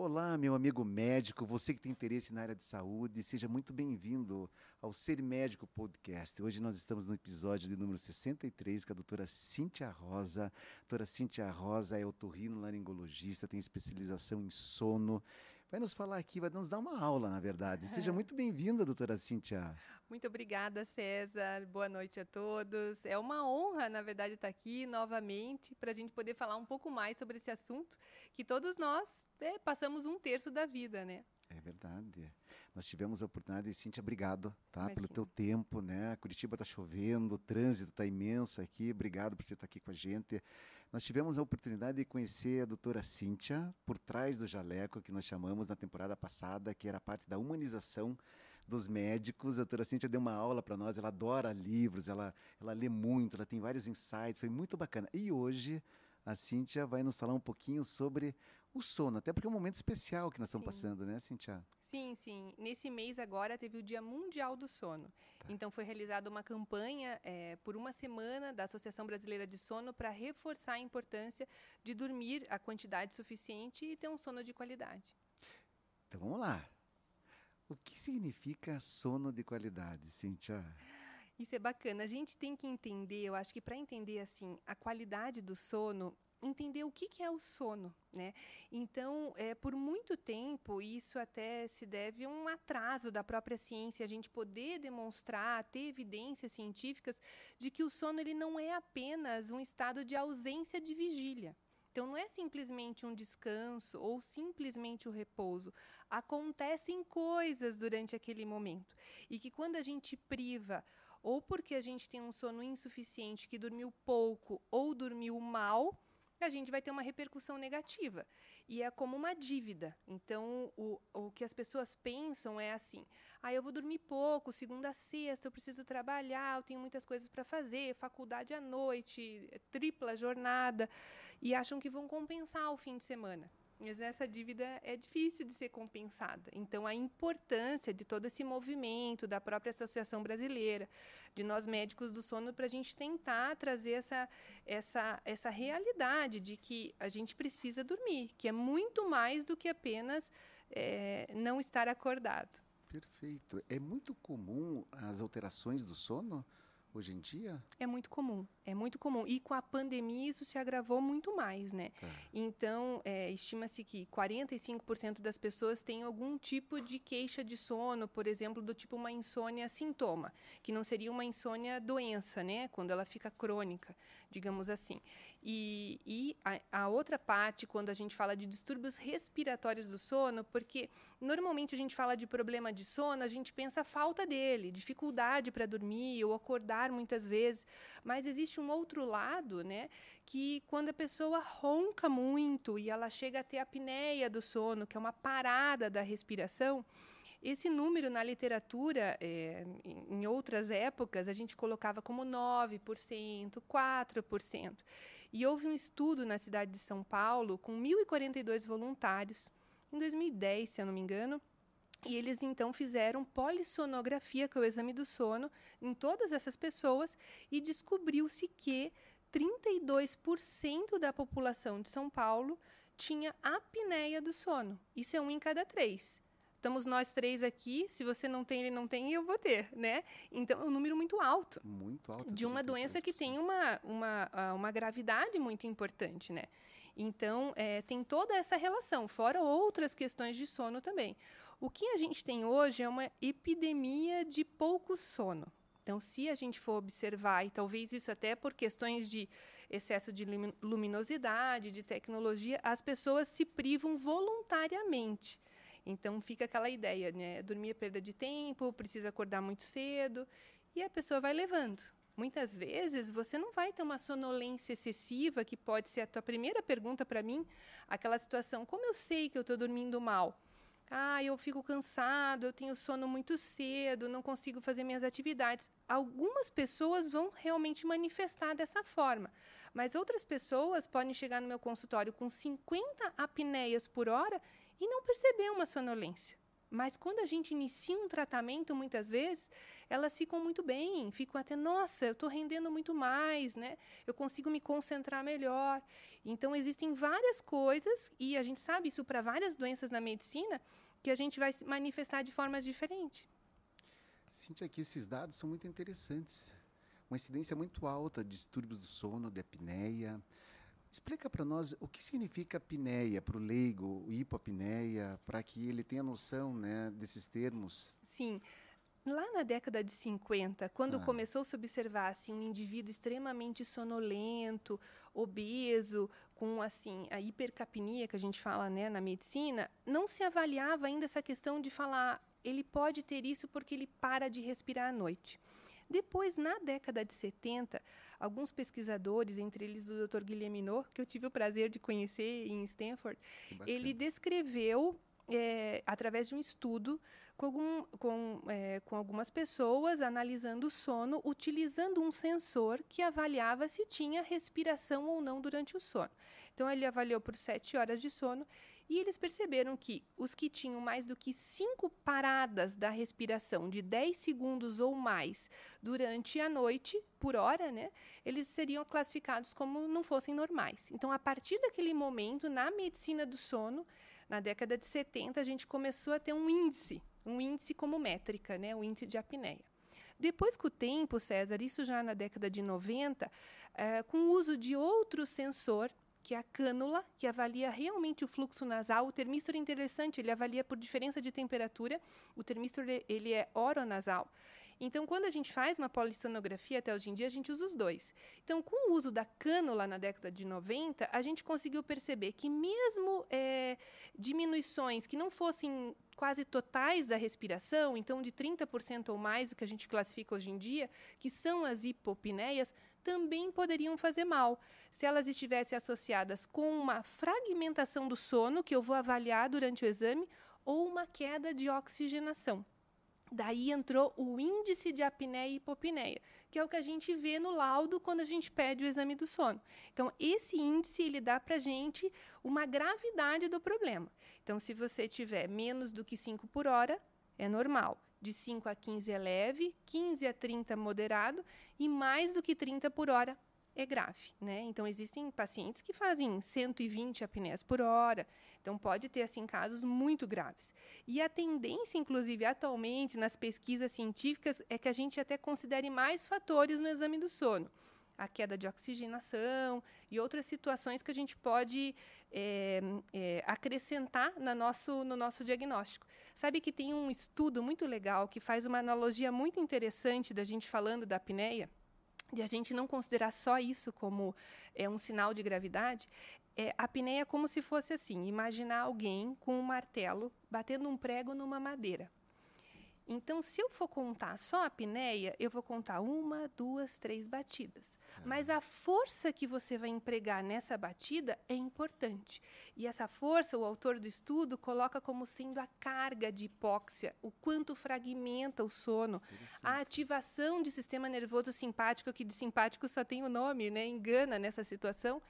Olá, meu amigo médico, você que tem interesse na área de saúde, seja muito bem-vindo ao Ser Médico Podcast. Hoje nós estamos no episódio de número 63 com a doutora Cíntia Rosa. A doutora Cíntia Rosa é otorrino-laringologista, tem especialização em sono vai nos falar aqui, vai nos dar uma aula, na verdade. Seja muito bem-vinda, doutora Cíntia. Muito obrigada, César. Boa noite a todos. É uma honra, na verdade, estar aqui novamente para a gente poder falar um pouco mais sobre esse assunto que todos nós é, passamos um terço da vida, né? É verdade. Nós tivemos a oportunidade, Cíntia, obrigado, tá? Imagina. Pelo teu tempo, né? Curitiba está chovendo, o trânsito está imenso aqui. Obrigado por você estar aqui com a gente. Nós tivemos a oportunidade de conhecer a doutora Cíntia por trás do jaleco, que nós chamamos na temporada passada, que era parte da humanização dos médicos. A doutora Cíntia deu uma aula para nós, ela adora livros, ela, ela lê muito, ela tem vários insights, foi muito bacana. E hoje a Cíntia vai nos falar um pouquinho sobre o sono, até porque é um momento especial que nós estamos passando, né, Cíntia? Sim, sim. Nesse mês agora teve o Dia Mundial do Sono. Tá. Então foi realizada uma campanha é, por uma semana da Associação Brasileira de Sono para reforçar a importância de dormir a quantidade suficiente e ter um sono de qualidade. Então vamos lá. O que significa sono de qualidade, Cíntia? Isso é bacana. A gente tem que entender, eu acho que para entender assim a qualidade do sono, entender o que, que é o sono, né? Então, é, por muito tempo, isso até se deve a um atraso da própria ciência, a gente poder demonstrar, ter evidências científicas de que o sono ele não é apenas um estado de ausência de vigília. Então, não é simplesmente um descanso ou simplesmente o repouso. Acontecem coisas durante aquele momento. E que quando a gente priva, ou porque a gente tem um sono insuficiente, que dormiu pouco ou dormiu mal, a gente vai ter uma repercussão negativa. E é como uma dívida. Então, o, o que as pessoas pensam é assim: ah, eu vou dormir pouco, segunda a sexta, eu preciso trabalhar, eu tenho muitas coisas para fazer, faculdade à noite, tripla jornada, e acham que vão compensar o fim de semana. Mas essa dívida é difícil de ser compensada. Então, a importância de todo esse movimento da própria Associação Brasileira, de nós médicos do sono, para a gente tentar trazer essa, essa, essa realidade de que a gente precisa dormir, que é muito mais do que apenas é, não estar acordado. Perfeito. É muito comum as alterações do sono? hoje em dia? É muito comum, é muito comum. E com a pandemia isso se agravou muito mais, né? Tá. Então, é, estima-se que 45% das pessoas têm algum tipo de queixa de sono, por exemplo, do tipo uma insônia sintoma, que não seria uma insônia doença, né? Quando ela fica crônica, digamos assim. E, e a, a outra parte, quando a gente fala de distúrbios respiratórios do sono, porque normalmente a gente fala de problema de sono, a gente pensa falta dele, dificuldade para dormir ou acordar muitas vezes, mas existe um outro lado, né, que quando a pessoa ronca muito e ela chega a ter apneia do sono, que é uma parada da respiração, esse número na literatura, é, em outras épocas, a gente colocava como 9%, 4%. E houve um estudo na cidade de São Paulo com 1.042 voluntários, em 2010, se eu não me engano, e eles então fizeram polissonografia, que é o exame do sono, em todas essas pessoas e descobriu-se que 32% da população de São Paulo tinha apneia do sono. Isso é um em cada três. Estamos nós três aqui, se você não tem, ele não tem, eu vou ter, né? Então, é um número muito alto. Muito alto. De uma doença que tem uma, uma, uma gravidade muito importante, né? Então, é, tem toda essa relação, fora outras questões de sono também. O que a gente tem hoje é uma epidemia de pouco sono. Então, se a gente for observar, e talvez isso até por questões de excesso de luminosidade, de tecnologia, as pessoas se privam voluntariamente. Então fica aquela ideia, né? Dormir é perda de tempo, precisa acordar muito cedo e a pessoa vai levando. Muitas vezes você não vai ter uma sonolência excessiva, que pode ser a tua primeira pergunta para mim, aquela situação, como eu sei que eu estou dormindo mal? Ah, eu fico cansado, eu tenho sono muito cedo, não consigo fazer minhas atividades. Algumas pessoas vão realmente manifestar dessa forma, mas outras pessoas podem chegar no meu consultório com 50 apneias por hora e não perceber uma sonolência. Mas quando a gente inicia um tratamento, muitas vezes, elas ficam muito bem, ficam até, nossa, eu estou rendendo muito mais, né? Eu consigo me concentrar melhor. Então, existem várias coisas, e a gente sabe isso para várias doenças na medicina, que a gente vai manifestar de formas diferentes. Cintia, aqui esses dados são muito interessantes. Uma incidência muito alta de distúrbios do sono, de apneia. Explica para nós o que significa apneia para o leigo, hipopneia, para que ele tenha noção né, desses termos. Sim. Lá na década de 50, quando ah. começou a se observar assim, um indivíduo extremamente sonolento, obeso, com assim a hipercapnia que a gente fala né, na medicina, não se avaliava ainda essa questão de falar ele pode ter isso porque ele para de respirar à noite. Depois, na década de 70, alguns pesquisadores, entre eles o Dr. Guilherme Minot, que eu tive o prazer de conhecer em Stanford, ele descreveu, é, através de um estudo, com, algum, com, é, com algumas pessoas analisando o sono, utilizando um sensor que avaliava se tinha respiração ou não durante o sono. Então, ele avaliou por sete horas de sono e eles perceberam que os que tinham mais do que cinco paradas da respiração de 10 segundos ou mais durante a noite, por hora, né, eles seriam classificados como não fossem normais. Então, a partir daquele momento, na medicina do sono, na década de 70, a gente começou a ter um índice, um índice como métrica, né, o índice de apneia. Depois, com o tempo, César, isso já na década de 90, eh, com o uso de outro sensor, que é a cânula, que avalia realmente o fluxo nasal. O termistor é interessante, ele avalia por diferença de temperatura. O termistor ele é oronasal. Então, quando a gente faz uma polissonografia, até hoje em dia, a gente usa os dois. Então, com o uso da cânula na década de 90, a gente conseguiu perceber que mesmo é, diminuições que não fossem quase totais da respiração, então de 30% ou mais, o que a gente classifica hoje em dia, que são as hipopneias, também poderiam fazer mal, se elas estivessem associadas com uma fragmentação do sono, que eu vou avaliar durante o exame, ou uma queda de oxigenação. Daí entrou o índice de apneia e hipopneia, que é o que a gente vê no laudo quando a gente pede o exame do sono. Então, esse índice ele dá para a gente uma gravidade do problema. Então, se você tiver menos do que 5 por hora, é normal de 5 a 15 é leve, 15 a 30 é moderado e mais do que 30 por hora é grave, né? Então existem pacientes que fazem 120 apneias por hora, então pode ter assim casos muito graves. E a tendência, inclusive atualmente nas pesquisas científicas, é que a gente até considere mais fatores no exame do sono a queda de oxigenação e outras situações que a gente pode é, é, acrescentar no nosso, no nosso diagnóstico. Sabe que tem um estudo muito legal que faz uma analogia muito interessante da gente falando da apneia, de a gente não considerar só isso como é, um sinal de gravidade. É, a apneia é como se fosse assim: imaginar alguém com um martelo batendo um prego numa madeira. Então, se eu for contar só a apneia, eu vou contar uma, duas, três batidas. Mas a força que você vai empregar nessa batida é importante. E essa força, o autor do estudo coloca como sendo a carga de hipóxia, o quanto fragmenta o sono, a ativação de sistema nervoso simpático, que de simpático só tem o nome, né? engana nessa situação.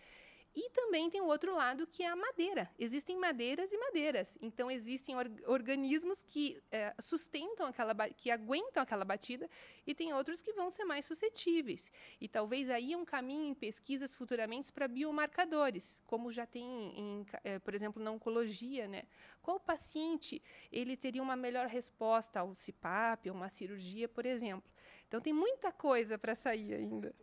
E também tem o outro lado que é a madeira. Existem madeiras e madeiras. Então existem or organismos que é, sustentam aquela, que aguentam aquela batida e tem outros que vão ser mais suscetíveis. E talvez aí é um caminho em pesquisas futuramente para biomarcadores, como já tem, em, é, por exemplo, na oncologia, né? Qual paciente ele teria uma melhor resposta ao CPAP, ou uma cirurgia, por exemplo? Então tem muita coisa para sair ainda.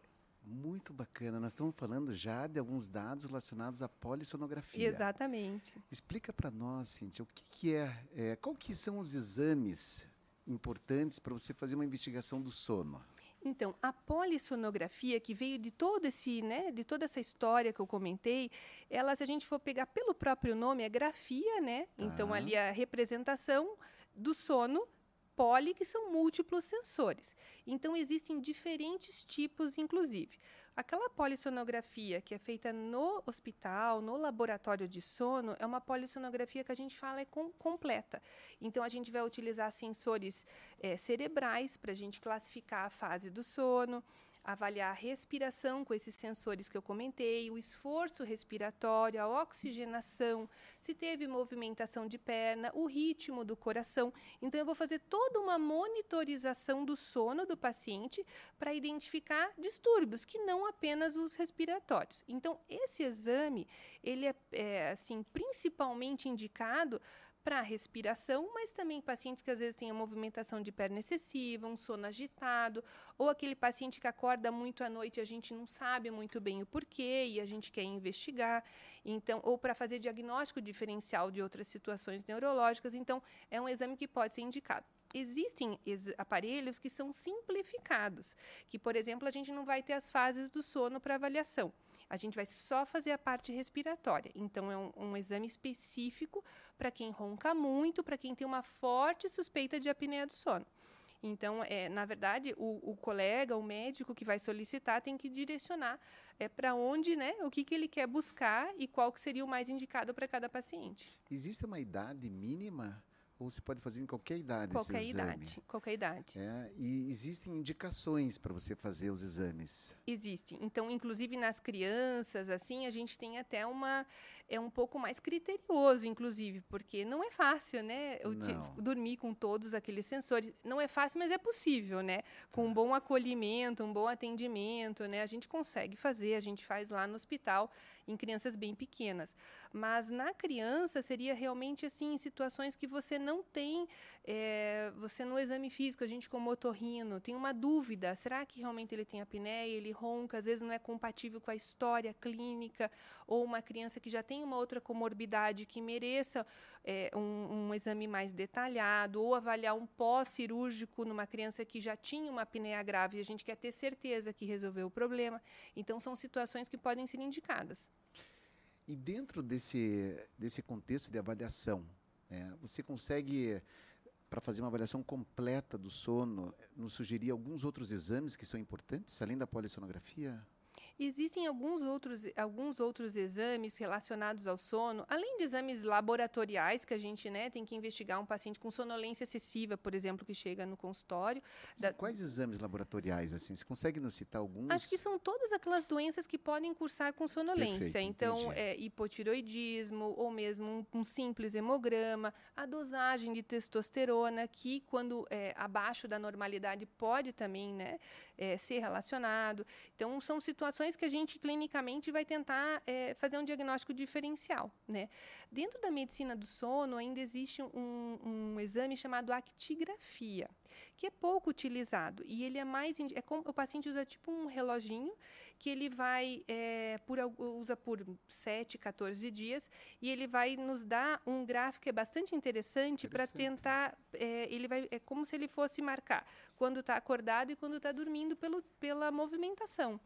Muito bacana. Nós estamos falando já de alguns dados relacionados à polissonografia. Exatamente. Explica para nós, Cintia, o que, que é, é, qual que são os exames importantes para você fazer uma investigação do sono? Então, a polissonografia, que veio de todo esse, né, de toda essa história que eu comentei, ela, se a gente for pegar pelo próprio nome, é grafia, né? Tá. Então, ali a representação do sono poli, que são múltiplos sensores. Então, existem diferentes tipos, inclusive. Aquela polissonografia que é feita no hospital, no laboratório de sono, é uma polissonografia que a gente fala é com, completa. Então, a gente vai utilizar sensores é, cerebrais para a gente classificar a fase do sono. Avaliar a respiração com esses sensores que eu comentei, o esforço respiratório, a oxigenação, se teve movimentação de perna, o ritmo do coração. Então, eu vou fazer toda uma monitorização do sono do paciente para identificar distúrbios, que não apenas os respiratórios. Então, esse exame, ele é, é assim, principalmente indicado para respiração, mas também pacientes que às vezes têm a movimentação de perna excessiva, um sono agitado, ou aquele paciente que acorda muito à noite e a gente não sabe muito bem o porquê e a gente quer investigar, então, ou para fazer diagnóstico diferencial de outras situações neurológicas, então é um exame que pode ser indicado. Existem aparelhos que são simplificados, que, por exemplo, a gente não vai ter as fases do sono para avaliação. A gente vai só fazer a parte respiratória. Então, é um, um exame específico para quem ronca muito, para quem tem uma forte suspeita de apneia do sono. Então, é, na verdade, o, o, colega, o médico que vai solicitar tem que direcionar é, para onde, né, o que, que ele quer buscar e qual que seria o mais indicado para cada paciente. Existe uma idade mínima ou você pode fazer em qualquer idade qualquer idade qualquer idade. É, e existem indicações para você fazer os exames. Existem. Então inclusive nas crianças assim a gente tem até uma é um pouco mais criterioso inclusive porque não é fácil né? Eu dormir com todos aqueles sensores não é fácil mas é possível né? Com um bom acolhimento um bom atendimento né? A gente consegue fazer a gente faz lá no hospital em crianças bem pequenas. Mas na criança seria realmente assim, situações que você não tem, é, você no exame físico, a gente como otorrino, tem uma dúvida, será que realmente ele tem apneia, ele ronca, às vezes não é compatível com a história clínica, ou uma criança que já tem uma outra comorbidade que mereça é, um, um, exame mais detalhado, ou avaliar um pós-cirúrgico numa criança que já tinha uma apneia grave e a gente quer ter certeza que resolveu o problema. Então, são situações que podem ser indicadas. E dentro desse, desse contexto de avaliação, é, você consegue, para fazer uma avaliação completa do sono, nos sugerir alguns outros exames que são importantes, além da polissonografia? Existem alguns outros, alguns outros exames relacionados ao sono, além de exames laboratoriais que a gente né, tem que investigar um paciente com sonolência excessiva, por exemplo, que chega no consultório. Da... Quais exames laboratoriais, assim? Você consegue nos citar alguns? Acho que são todas aquelas doenças que podem cursar com sonolência. Perfeito, então, é, hipotiroidismo, ou mesmo um, um, simples hemograma, a dosagem de testosterona, que quando é, abaixo da normalidade pode também né, é, ser relacionado. Então, são situações que a gente clinicamente vai tentar é, fazer um diagnóstico diferencial. Né? Dentro da medicina do sono, ainda existe um, um exame chamado actigrafia, que é pouco utilizado. E ele é mais. É como, o paciente usa tipo um reloginho que ele vai é, por, usa por 7, 14 dias e ele vai nos dar um gráfico que é bastante interessante, interessante. para tentar é, ele vai é como se ele fosse marcar quando está acordado e quando está dormindo pelo, pela movimentação.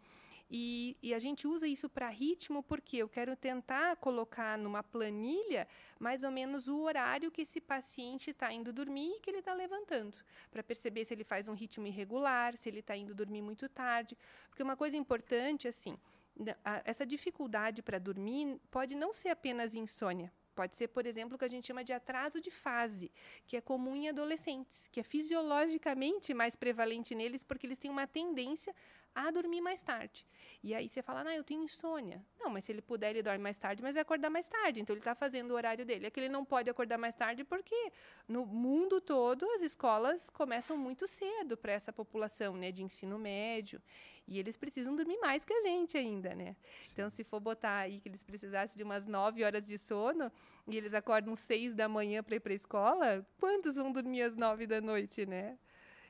E, e, a gente usa isso para ritmo porque eu quero tentar colocar numa planilha mais ou menos o horário que esse paciente está indo dormir e que ele está levantando, para perceber se ele faz um ritmo irregular, se ele está indo dormir muito tarde. Porque uma coisa importante, assim, essa dificuldade para dormir pode não ser apenas insônia. Pode ser, por exemplo, o que a gente chama de atraso de fase, que é comum em adolescentes, que é fisiologicamente mais prevalente neles, porque eles têm uma tendência a dormir mais tarde. E aí você fala, ah, eu tenho insônia. Não, mas se ele puder, ele dorme mais tarde, mas vai acordar mais tarde. Então ele está fazendo o horário dele. É que ele não pode acordar mais tarde porque no mundo todo as escolas começam muito cedo para essa população né, de ensino médio. E eles precisam dormir mais que a gente ainda, né? Sim. Então, se for botar aí que eles precisassem de umas nove horas de sono e eles acordam seis da manhã para ir para a escola, quantos vão dormir às nove da noite, né?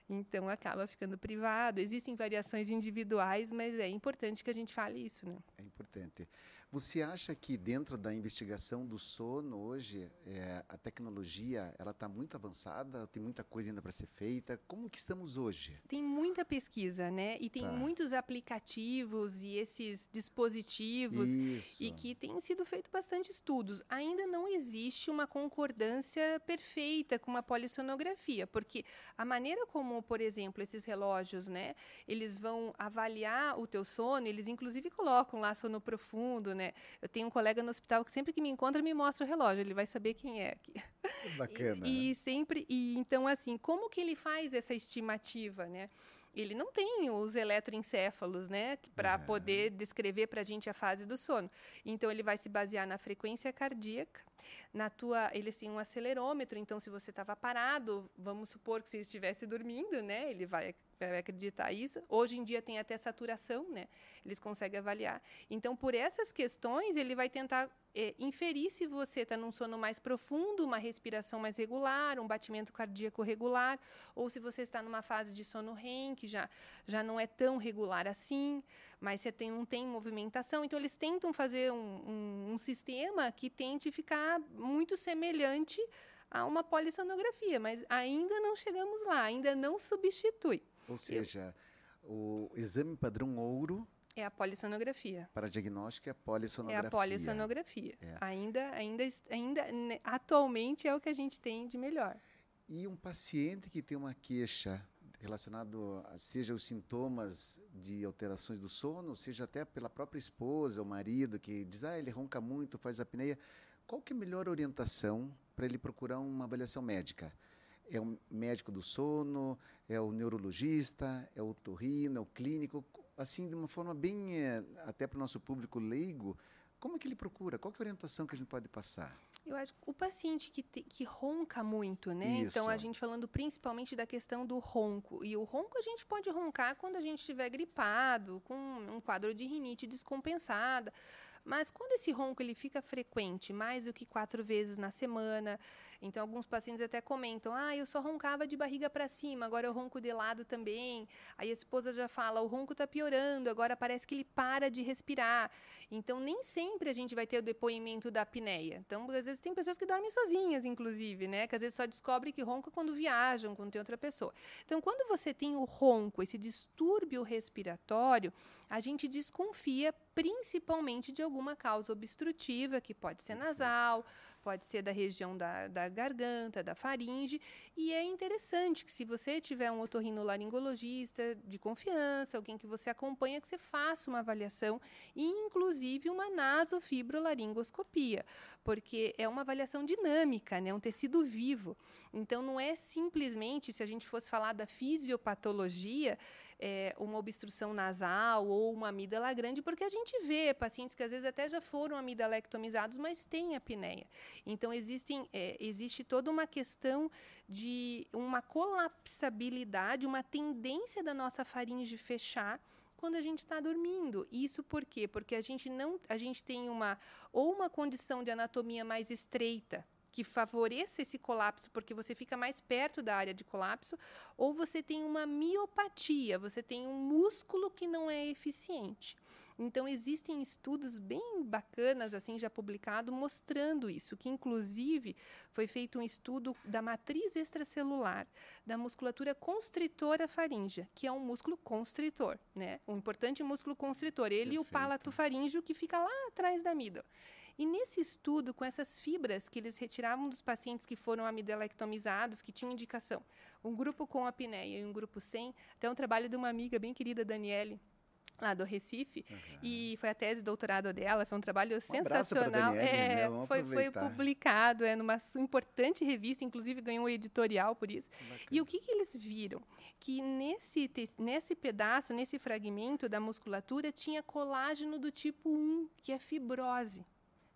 Então acaba ficando privado. Existem variações individuais, mas é importante que a gente fale isso, né? É importante. Você acha que dentro da investigação do sono hoje é, a tecnologia ela está muito avançada? Tem muita coisa ainda para ser feita? Como que estamos hoje? Tem muita pesquisa, né? E tem tá. muitos aplicativos e esses dispositivos Isso. e que tem sido feito bastante estudos. Ainda não existe uma concordância perfeita com uma polissonografia, porque a maneira como, por exemplo, esses relógios, né? Eles vão avaliar o teu sono. Eles inclusive colocam lá sono profundo né? Eu tenho um colega no hospital que sempre que me encontra me mostra o relógio, ele vai saber quem é aqui. Bacana. E, e sempre, e então assim, como que ele faz essa estimativa, né? ele não tem os eletroencéfalos, né, para uhum. poder descrever para a gente a fase do sono. Então ele vai se basear na frequência cardíaca, na tua, eles têm um acelerômetro, então se você estava parado, vamos supor que você estivesse dormindo, né, ele vai vai acreditar isso. Hoje em dia tem até saturação, né? Eles conseguem avaliar. Então, por essas questões, ele vai tentar é, inferir se você está num sono mais profundo, uma respiração mais regular, um batimento cardíaco regular, ou se você está numa fase de sono REM, que já, já não é tão regular assim, mas você tem, não tem movimentação. Então, eles tentam fazer um, um, um sistema que tente ficar muito semelhante a uma polissonografia, mas ainda não chegamos lá, ainda não substitui. Ou seja, Eu... o exame padrão ouro é a polissonografia. Para diagnóstico é a polissonografia. É a polissonografia. É. Ainda, ainda, ainda, né, atualmente é o que a gente tem de melhor. E um paciente que tem uma queixa relacionado a, seja os sintomas de alterações do sono, seja até pela própria esposa ou marido que diz, ah, ele ronca muito, faz apneia, qual que é a melhor orientação para ele procurar uma avaliação médica? É o médico do sono, é o neurologista, é o torrino, é o clínico? assim, de uma forma bem, é, até para o nosso público leigo, como é que ele procura? Qual é a orientação que a gente pode passar? Eu acho que o paciente que, te, que ronca muito, né? Isso. Então, a gente falando principalmente da questão do ronco. E o ronco a gente pode roncar quando a gente estiver gripado, com um quadro de rinite descompensada. Mas quando esse ronco ele fica frequente, mais do que quatro vezes na semana, então alguns pacientes até comentam: ah, eu só roncava de barriga para cima, agora eu ronco de lado também. Aí a esposa já fala: o ronco está piorando, agora parece que ele para de respirar. Então nem sempre a gente vai ter o depoimento da apneia. Então às vezes tem pessoas que dormem sozinhas, inclusive, né? Que às vezes só descobre que ronca quando viajam, quando tem outra pessoa. Então quando você tem o ronco, esse distúrbio respiratório, a gente desconfia principalmente de alguma causa obstrutiva, que pode ser nasal, pode ser da região da, da garganta, da faringe, e é interessante que se você tiver um otorrinolaringologista de confiança, alguém que você acompanha, que você faça uma avaliação, inclusive uma nasofibrolaringoscopia, porque é uma avaliação dinâmica, né, um tecido vivo. Então não é simplesmente, se a gente fosse falar da fisiopatologia, é, uma obstrução nasal ou uma amígdala grande, porque a gente vê pacientes que às vezes até já foram amidalectomizados, mas têm apneia. Então, existem, é, existe toda uma questão de uma colapsabilidade, uma tendência da nossa faringe fechar quando a gente está dormindo. Isso por quê? Porque a gente não, a gente tem uma ou uma condição de anatomia mais estreita, que favoreça esse colapso, porque você fica mais perto da área de colapso, ou você tem uma miopatia, você tem um músculo que não é eficiente. Então existem estudos bem bacanas assim já publicado mostrando isso, que inclusive foi feito um estudo da matriz extracelular da musculatura constritora faríngea, que é um músculo constritor, né? Um importante músculo constritor, ele Perfeito. e o palato faríngeo que fica lá atrás da amígdala. E nesse estudo, com essas fibras que eles retiravam dos pacientes que foram amidalectomizados, que tinham indicação, um grupo com apneia e um grupo sem, até um trabalho de uma amiga bem querida, Daniele, lá do Recife, uhum. e foi a tese de doutorado dela, foi um trabalho um sensacional. Daniele, é, né? foi, foi, publicado é, numa importante revista, inclusive ganhou um editorial por isso. Bacana. E o que, que eles viram? Que nesse, nesse pedaço, nesse fragmento da musculatura, tinha colágeno do tipo 1, que é fibrose.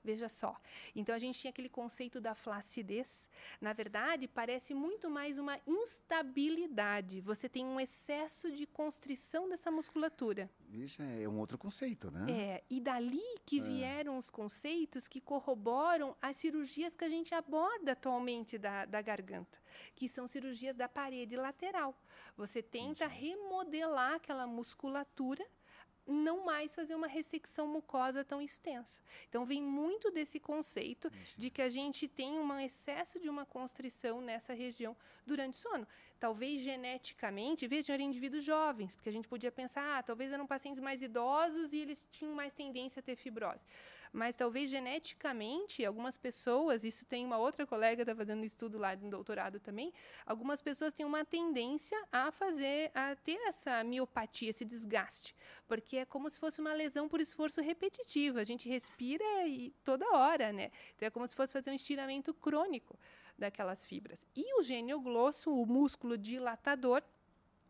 Veja só. Então a gente tinha aquele conceito da flacidez. Na verdade, parece muito mais uma instabilidade. Você tem um excesso de constrição dessa musculatura. Isso é um outro conceito, né? É, e dali que é. vieram os conceitos que corroboram as cirurgias que a gente aborda atualmente da, da garganta, que são cirurgias da parede lateral. Você tenta Entendi. remodelar aquela musculatura não mais fazer uma ressecção mucosa tão extensa. Então, vem muito desse conceito de que a gente tem um excesso de uma constrição nessa região durante o sono. Talvez geneticamente, vejam, eram indivíduos jovens, porque a gente podia pensar, ah, talvez eram pacientes mais idosos e eles tinham mais tendência a ter fibrose mas talvez geneticamente, algumas pessoas, isso tem uma outra colega que está fazendo um estudo lá um doutorado também, algumas pessoas têm uma tendência a fazer, a ter essa miopatia, esse desgaste, porque é como se fosse uma lesão por esforço repetitivo. A gente respira e toda hora, né? Então é como se fosse fazer um estiramento crônico daquelas fibras. E o gênio glosso, o músculo dilatador,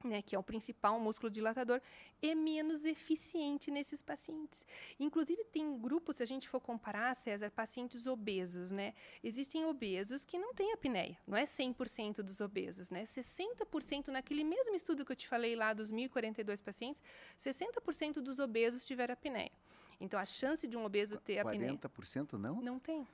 né, que é o principal músculo dilatador, é menos eficiente nesses pacientes. Inclusive, tem grupos, se a gente for comparar, César, pacientes obesos, né? Existem obesos que não têm apneia, não é 100% dos obesos, né? 60% naquele mesmo estudo que eu te falei lá dos 1.042 pacientes, 60% dos obesos tiveram apneia. Então, a chance de um obeso ter apneia... 40% não? Não tem.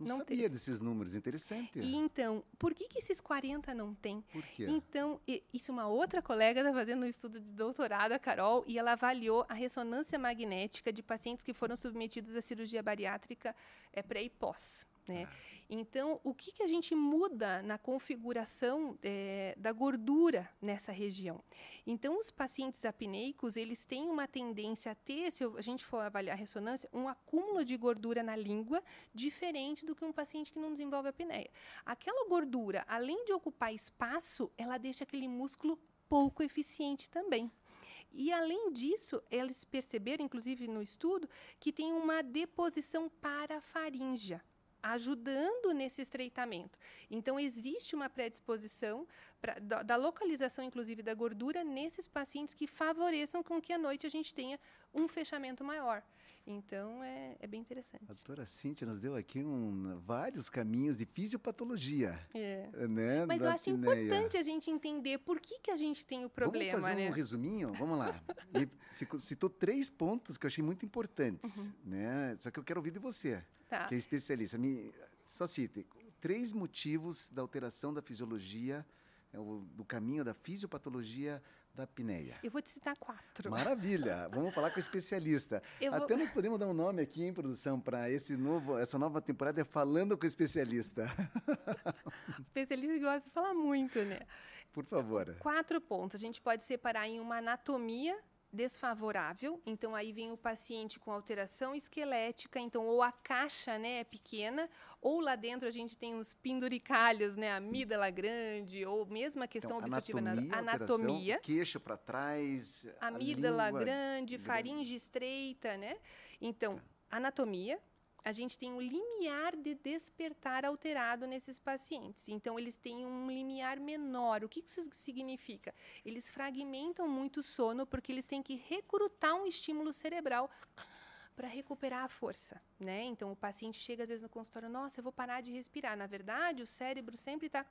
Não, não sabia desses números, interessante. E então, por que, que esses 40 não tem? Por quê? Então, isso uma outra colega está fazendo um estudo de doutorado, a Carol, e ela avaliou a ressonância magnética de pacientes que foram submetidos à cirurgia bariátrica é, pré e pós. Né? Ah. Então, o que, que a gente muda na configuração é, da gordura nessa região? Então, os pacientes apneicos, eles têm uma tendência a ter, se a gente for avaliar a ressonância, um acúmulo de gordura na língua diferente do que um paciente que não desenvolve apneia. Aquela gordura, além de ocupar espaço, ela deixa aquele músculo pouco eficiente também. E, além disso, eles perceberam, inclusive no estudo, que tem uma deposição parafaríngea ajudando nesse estreitamento. Então, existe uma predisposição pra, da, da, localização, inclusive, da gordura nesses pacientes que favoreçam com que à noite a gente tenha um fechamento maior. Então, é, é bem interessante. A doutora Cíntia nos deu aqui um, vários caminhos de fisiopatologia. É. Né, Mas eu acho apneia. importante a gente entender por que, que a gente tem o problema. Vamos fazer né? um resuminho? Vamos lá. citou três pontos que eu achei muito importantes. Uhum. Né? Só que eu quero ouvir de você tá. que é especialista. Me, só cite três motivos da alteração da fisiologia, é do caminho da fisiopatologia da apneia. Eu vou te citar quatro. Maravilha! Vamos falar com o especialista. Eu Até vou... nós podemos dar um nome aqui em produção para esse novo, essa nova temporada é falando com o especialista. O especialista gosta de falar muito, né? Por favor. Quatro pontos. A gente pode separar em uma anatomia desfavorável, então aí vem o paciente com alteração esquelética, então ou a caixa, né, é pequena, ou lá dentro a gente tem os penduricalhos, né, amígdala grande, ou mesmo a questão então, obstrutiva anatomia, anatomia queixo para trás, amígdala grande, faringe estreita, né? Então, tá. anatomia, a gente tem um limiar de despertar alterado nesses pacientes. Então, eles têm um limiar menor. O que isso significa? Eles fragmentam muito o sono porque eles têm que recrutar um estímulo cerebral para recuperar a força, né? Então, o paciente chega às vezes no consultório, nossa, eu vou parar de respirar. Na verdade, o cérebro sempre está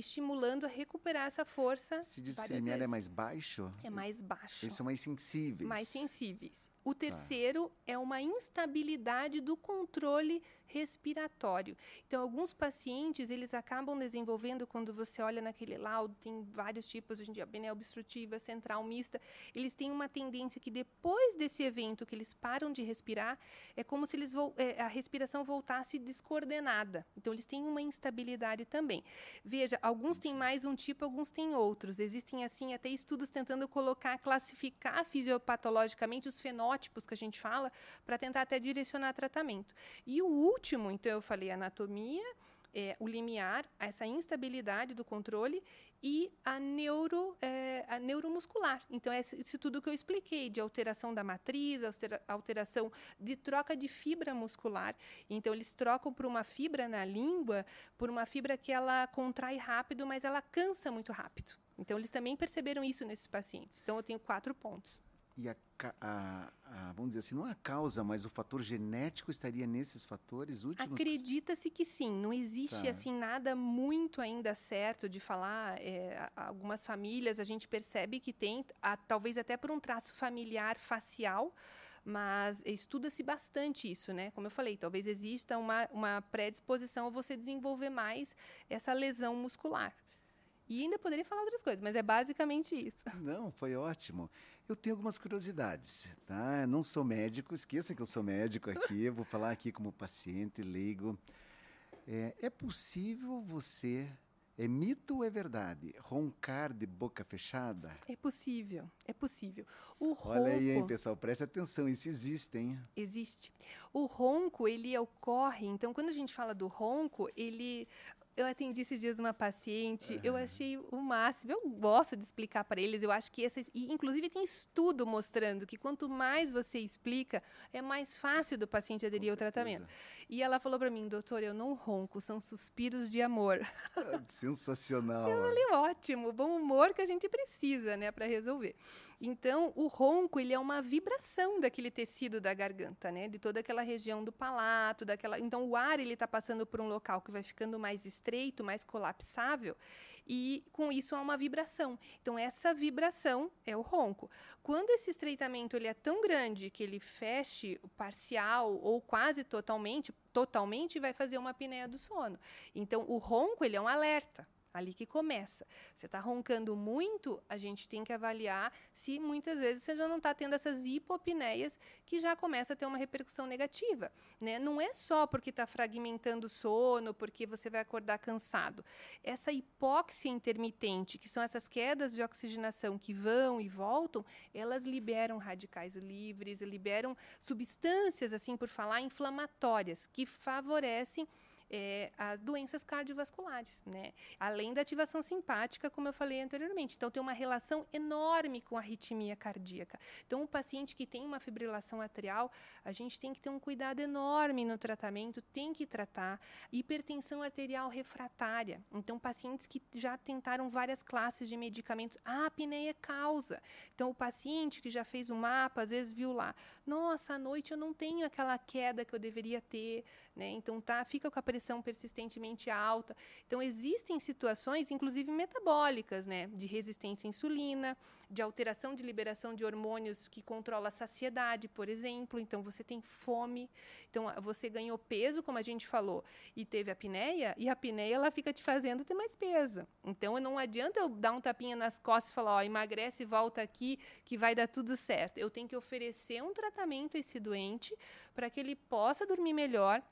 estimulando a recuperar essa força. Se diz que é mais baixo? É mais baixo. Eles são mais sensíveis. Mais sensíveis. O tá. terceiro ah. é uma instabilidade do controle respiratório. Então, alguns pacientes, eles acabam desenvolvendo, quando você olha naquele laudo, tem vários tipos, hoje em dia, apneia obstrutiva, central, mista, eles têm uma tendência que depois desse evento que eles param de respirar, é como se eles é, a respiração voltasse descoordenada. Então, eles têm uma instabilidade também. Veja, alguns têm mais um tipo, alguns têm outros. Existem, assim, até estudos tentando colocar, classificar fisiopatologicamente os fenótipos que a gente fala, para tentar até direcionar tratamento. E o último, então, eu falei anatomia, é, o limiar, essa instabilidade do controle e a, neuro, é, a neuromuscular. Então, é isso tudo que eu expliquei, de alteração da matriz, alteração de troca de fibra muscular. Então, eles trocam por uma fibra na língua, por uma fibra que ela contrai rápido, mas ela cansa muito rápido. Então, eles também perceberam isso nesses pacientes. Então, eu tenho quatro pontos. E a, a, a, vamos dizer assim, não a causa, mas o fator genético estaria nesses fatores últimos? Acredita-se que sim. Não existe tá. assim nada muito ainda certo de falar. É, algumas famílias a gente percebe que tem, a, talvez até por um traço familiar facial, mas estuda-se bastante isso, né? Como eu falei, talvez exista uma, uma predisposição a você desenvolver mais essa lesão muscular. E ainda poderia falar outras coisas, mas é basicamente isso. Não, foi ótimo. Eu tenho algumas curiosidades, tá? Não sou médico, esqueça que eu sou médico aqui, eu vou falar aqui como paciente leigo. É, é possível você, é mito ou é verdade, roncar de boca fechada? É possível, é possível. O ronco, Olha aí, hein, pessoal, presta atenção, isso existe, hein? Existe. O ronco, ele ocorre, então, quando a gente fala do ronco, ele eu atendi esses dias uma paciente, uhum. eu achei o máximo. Eu gosto de explicar para eles. Eu acho que essas. E, inclusive, tem estudo mostrando que quanto mais você explica, é mais fácil do paciente aderir ao tratamento. E ela falou para mim, doutor, eu não ronco, são suspiros de amor. Ah, Sensacional. Eu falei, ótimo, bom humor que a gente precisa, né, para resolver. Então, o ronco, ele é uma vibração daquele tecido da garganta, né? De toda aquela região do palato, daquela... Então, o ar, ele está passando por um local que vai ficando mais estreito, mais colapsável, e com isso há uma vibração. Então, essa vibração é o ronco. Quando esse estreitamento ele é tão grande que ele feche parcial ou quase totalmente, totalmente vai fazer uma apneia do sono. Então, o ronco, ele é um alerta ali que começa. Você está roncando muito, a gente tem que avaliar se muitas vezes você já não está tendo essas hipopneias que já começa a ter uma repercussão negativa. Né? Não é só porque está fragmentando o sono, porque você vai acordar cansado. Essa hipóxia intermitente, que são essas quedas de oxigenação que vão e voltam, elas liberam radicais livres, liberam substâncias, assim por falar, inflamatórias, que favorecem é, as doenças cardiovasculares, né? Além da ativação simpática, como eu falei anteriormente. Então, tem uma relação enorme com a arritmia cardíaca. Então, o paciente que tem uma fibrilação atrial, a gente tem que ter um cuidado enorme no tratamento, tem que tratar. Hipertensão arterial refratária. Então, pacientes que já tentaram várias classes de medicamentos, a apneia causa. Então, o paciente que já fez o mapa, às vezes viu lá, nossa, à noite eu não tenho aquela queda que eu deveria ter, né? Então, tá, fica com a pressão persistentemente alta. Então, existem situações, inclusive metabólicas, né, de resistência à insulina, de alteração de liberação de hormônios que controla a saciedade, por exemplo. Então, você tem fome. Então, você ganhou peso, como a gente falou, e teve apneia, e a apneia ela fica te fazendo ter mais peso. Então, não adianta eu dar um tapinha nas costas e falar, ó, emagrece e volta aqui que vai dar tudo certo. Eu tenho que oferecer um tratamento a esse doente para que ele possa dormir melhor,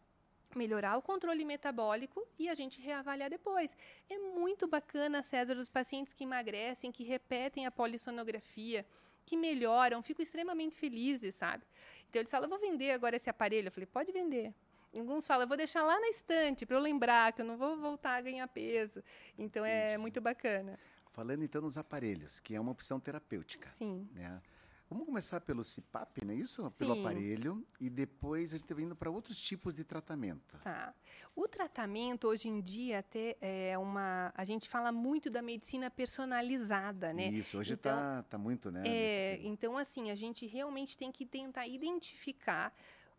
melhorar o controle metabólico e a gente reavaliar depois. É muito bacana, César, os pacientes que emagrecem, que repetem a polissonografia, que melhoram, fico extremamente felizes, sabe? Então eles falam, eu vou vender agora esse aparelho. Eu falei, pode vender. Alguns falam, eu vou deixar lá na estante para eu lembrar que eu não vou voltar a ganhar peso. Então é Entendi. é muito bacana. Falando então nos aparelhos, que é uma opção terapêutica. Sim. Né? Vamos começar pelo CPAP, não é isso? Sim. Pelo aparelho. E depois a gente vai indo para outros tipos de tratamento. Tá. O tratamento, hoje em dia, até é uma. A gente fala muito da medicina personalizada, né? Isso, hoje está então, tá muito, né? É, então, assim, a gente realmente tem que tentar identificar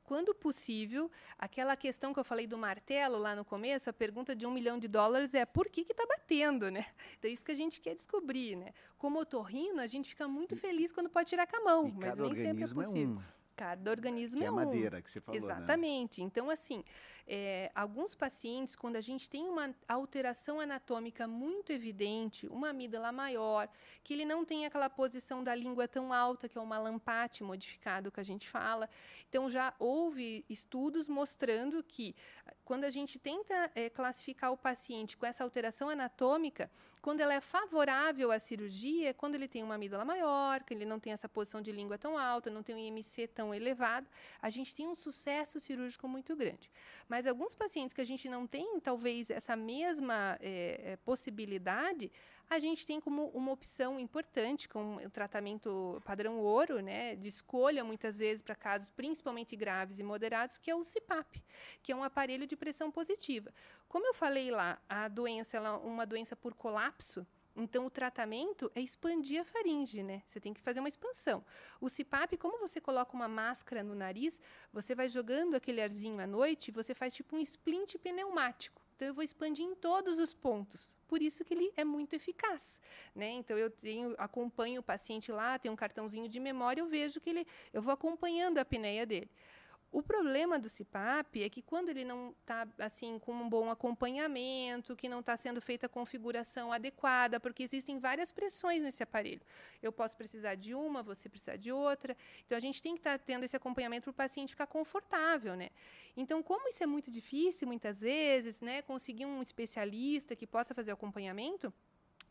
quando possível, aquela questão que eu falei do martelo lá no começo, a pergunta de um milhão de dólares é por que está batendo, né? Então, é isso que a gente quer descobrir, né? Como otorrino, a gente fica muito feliz quando pode tirar com a mão, e mas nem sempre é possível. É cada organismo que é, é a madeira que você falou, né? Exatamente. Né? Então, assim, é, alguns pacientes, quando a gente tem uma alteração anatômica muito evidente, uma amígdala maior, que ele não tem aquela posição da língua tão alta, que é o malampate modificado que a gente fala. Então, já houve estudos mostrando que quando a gente tenta é, classificar o paciente com essa alteração anatômica, quando ela é favorável à cirurgia, quando ele tem uma amígdala maior, que ele não tem essa posição de língua tão alta, não tem um IMC tão elevado, a gente tem um sucesso cirúrgico muito grande. Mas alguns pacientes que a gente não tem, talvez, essa mesma é, possibilidade, a gente tem como uma opção importante, com o tratamento padrão ouro, né, de escolha muitas vezes para casos principalmente graves e moderados, que é o CPAP, que é um aparelho de pressão positiva. Como eu falei lá, a doença é uma doença por colapso, então, o tratamento é expandir a faringe, né? Você tem que fazer uma expansão. O CPAP, como você coloca uma máscara no nariz, você vai jogando aquele arzinho à noite, você faz tipo um splint pneumático. Então, eu vou expandir em todos os pontos. Por isso que ele é muito eficaz, né? Então eu tenho, acompanho o paciente lá, tem um cartãozinho de memória, eu vejo que ele, eu vou acompanhando a apneia dele. O problema do CPAP é que quando ele não está assim com um bom acompanhamento, que não está sendo feita a configuração adequada, porque existem várias pressões nesse aparelho. Eu posso precisar de uma, você precisar de outra. Então a gente tem que estar tá tendo esse acompanhamento para o paciente ficar confortável, né? Então, como isso é muito difícil muitas vezes, né, conseguir um especialista que possa fazer o acompanhamento,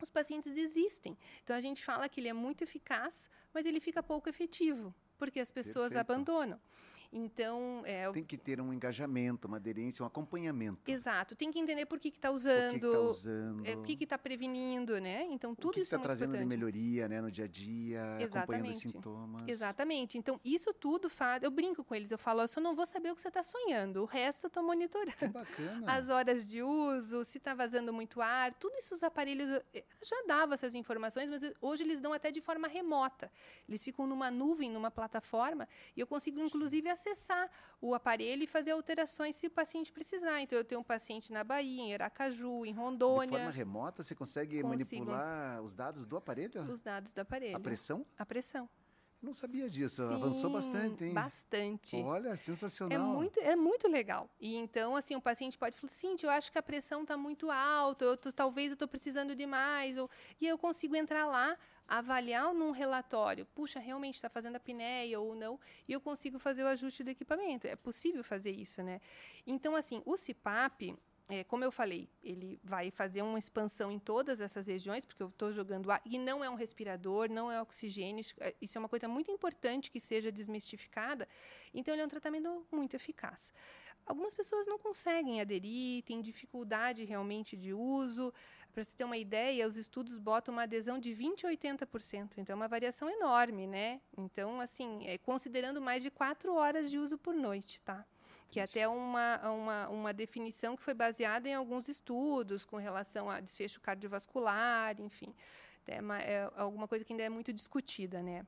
os pacientes desistem. Então a gente fala que ele é muito eficaz, mas ele fica pouco efetivo, porque as pessoas Perfeito. abandonam. Então, é, tem que ter um engajamento, uma aderência, um acompanhamento. Exato, tem que entender por que está usando, o que está usando, é, o que está prevenindo, né? Então tudo o que isso está é trazendo importante. de melhoria, né, no dia a dia, Exatamente. acompanhando os sintomas. Exatamente. Então isso tudo faz. Eu brinco com eles, eu falo, eu só não vou saber o que você está sonhando, o resto eu estou monitorando. Que bacana. As horas de uso, se está vazando muito ar, tudo isso os aparelhos já dava essas informações, mas hoje eles dão até de forma remota. Eles ficam numa nuvem, numa plataforma, e eu consigo inclusive acessar o aparelho e fazer alterações se o paciente precisar. Então, eu tenho um paciente na Bahia, em Aracaju, em Rondônia. De forma remota, você consegue Consigo. manipular os dados do aparelho? Os dados do aparelho. A pressão? A pressão. Não sabia disso, Sim, avançou bastante, hein? Bastante. Olha, sensacional. É muito, é muito legal. E então, assim, o paciente pode falar, sim, eu acho que a pressão está muito alta, eu tô, talvez eu estou precisando de mais. Ou... E eu consigo entrar lá, avaliar num relatório, puxa, realmente está fazendo a apneia ou não, e eu consigo fazer o ajuste do equipamento. É possível fazer isso, né? Então, assim, o CPAP, é, como eu falei, ele vai fazer uma expansão em todas essas regiões, porque eu estou jogando ar, e não é um respirador, não é oxigênio, é, isso é uma coisa muito importante que seja desmistificada. Então, ele é um tratamento muito eficaz. Algumas pessoas não conseguem aderir, têm dificuldade realmente de uso. Para você ter uma ideia, os estudos botam uma adesão de 20% a 80%. Então, é uma variação enorme, né? Então, assim, é, considerando mais de quatro horas de uso por noite, tá? Que é até uma, uma, uma definição que foi baseada em alguns estudos com relação a desfecho cardiovascular, enfim. É, uma, é alguma coisa que ainda é muito discutida, né?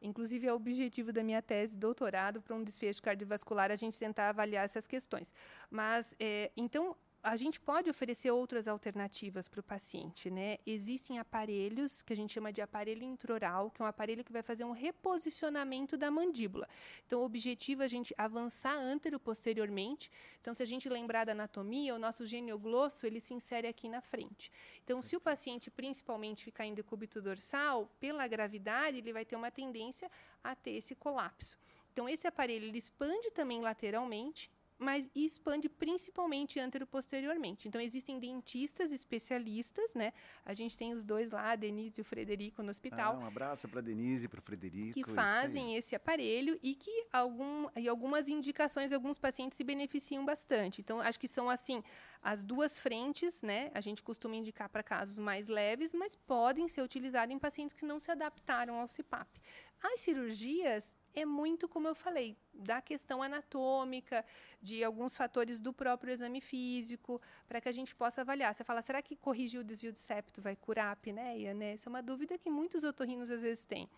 Inclusive, é o objetivo da minha tese de doutorado para um desfecho cardiovascular, a gente tentar avaliar essas questões. Mas, é, então, a gente pode oferecer outras alternativas para o paciente, né? Existem aparelhos que a gente chama de aparelho introral, que é um aparelho que vai fazer um reposicionamento da mandíbula. Então, o objetivo é a gente avançar antero posteriormente. Então, se a gente lembrar da anatomia, o nosso genioglosso, ele se insere aqui na frente. Então, se o paciente principalmente ficar em decúbito dorsal, pela gravidade, ele vai ter uma tendência a ter esse colapso. Então, esse aparelho ele expande também lateralmente, mas expande principalmente antero-posteriormente. Então, existem dentistas especialistas, né? A gente tem os dois lá, a Denise e o Frederico, no hospital. Ah, um abraço para a Denise e para o Frederico. Que fazem esse aparelho e que algum, e algumas indicações, alguns pacientes se beneficiam bastante. Então, acho que são, assim, as duas frentes, né? A gente costuma indicar para casos mais leves, mas podem ser utilizados em pacientes que não se adaptaram ao CPAP. As cirurgias é muito, como eu falei, da questão anatômica, de alguns fatores do próprio exame físico, para que a gente possa avaliar. Você fala, será que corrigir o desvio de septo vai curar a apneia? Né? Essa é uma dúvida que muitos otorrinos às vezes têm.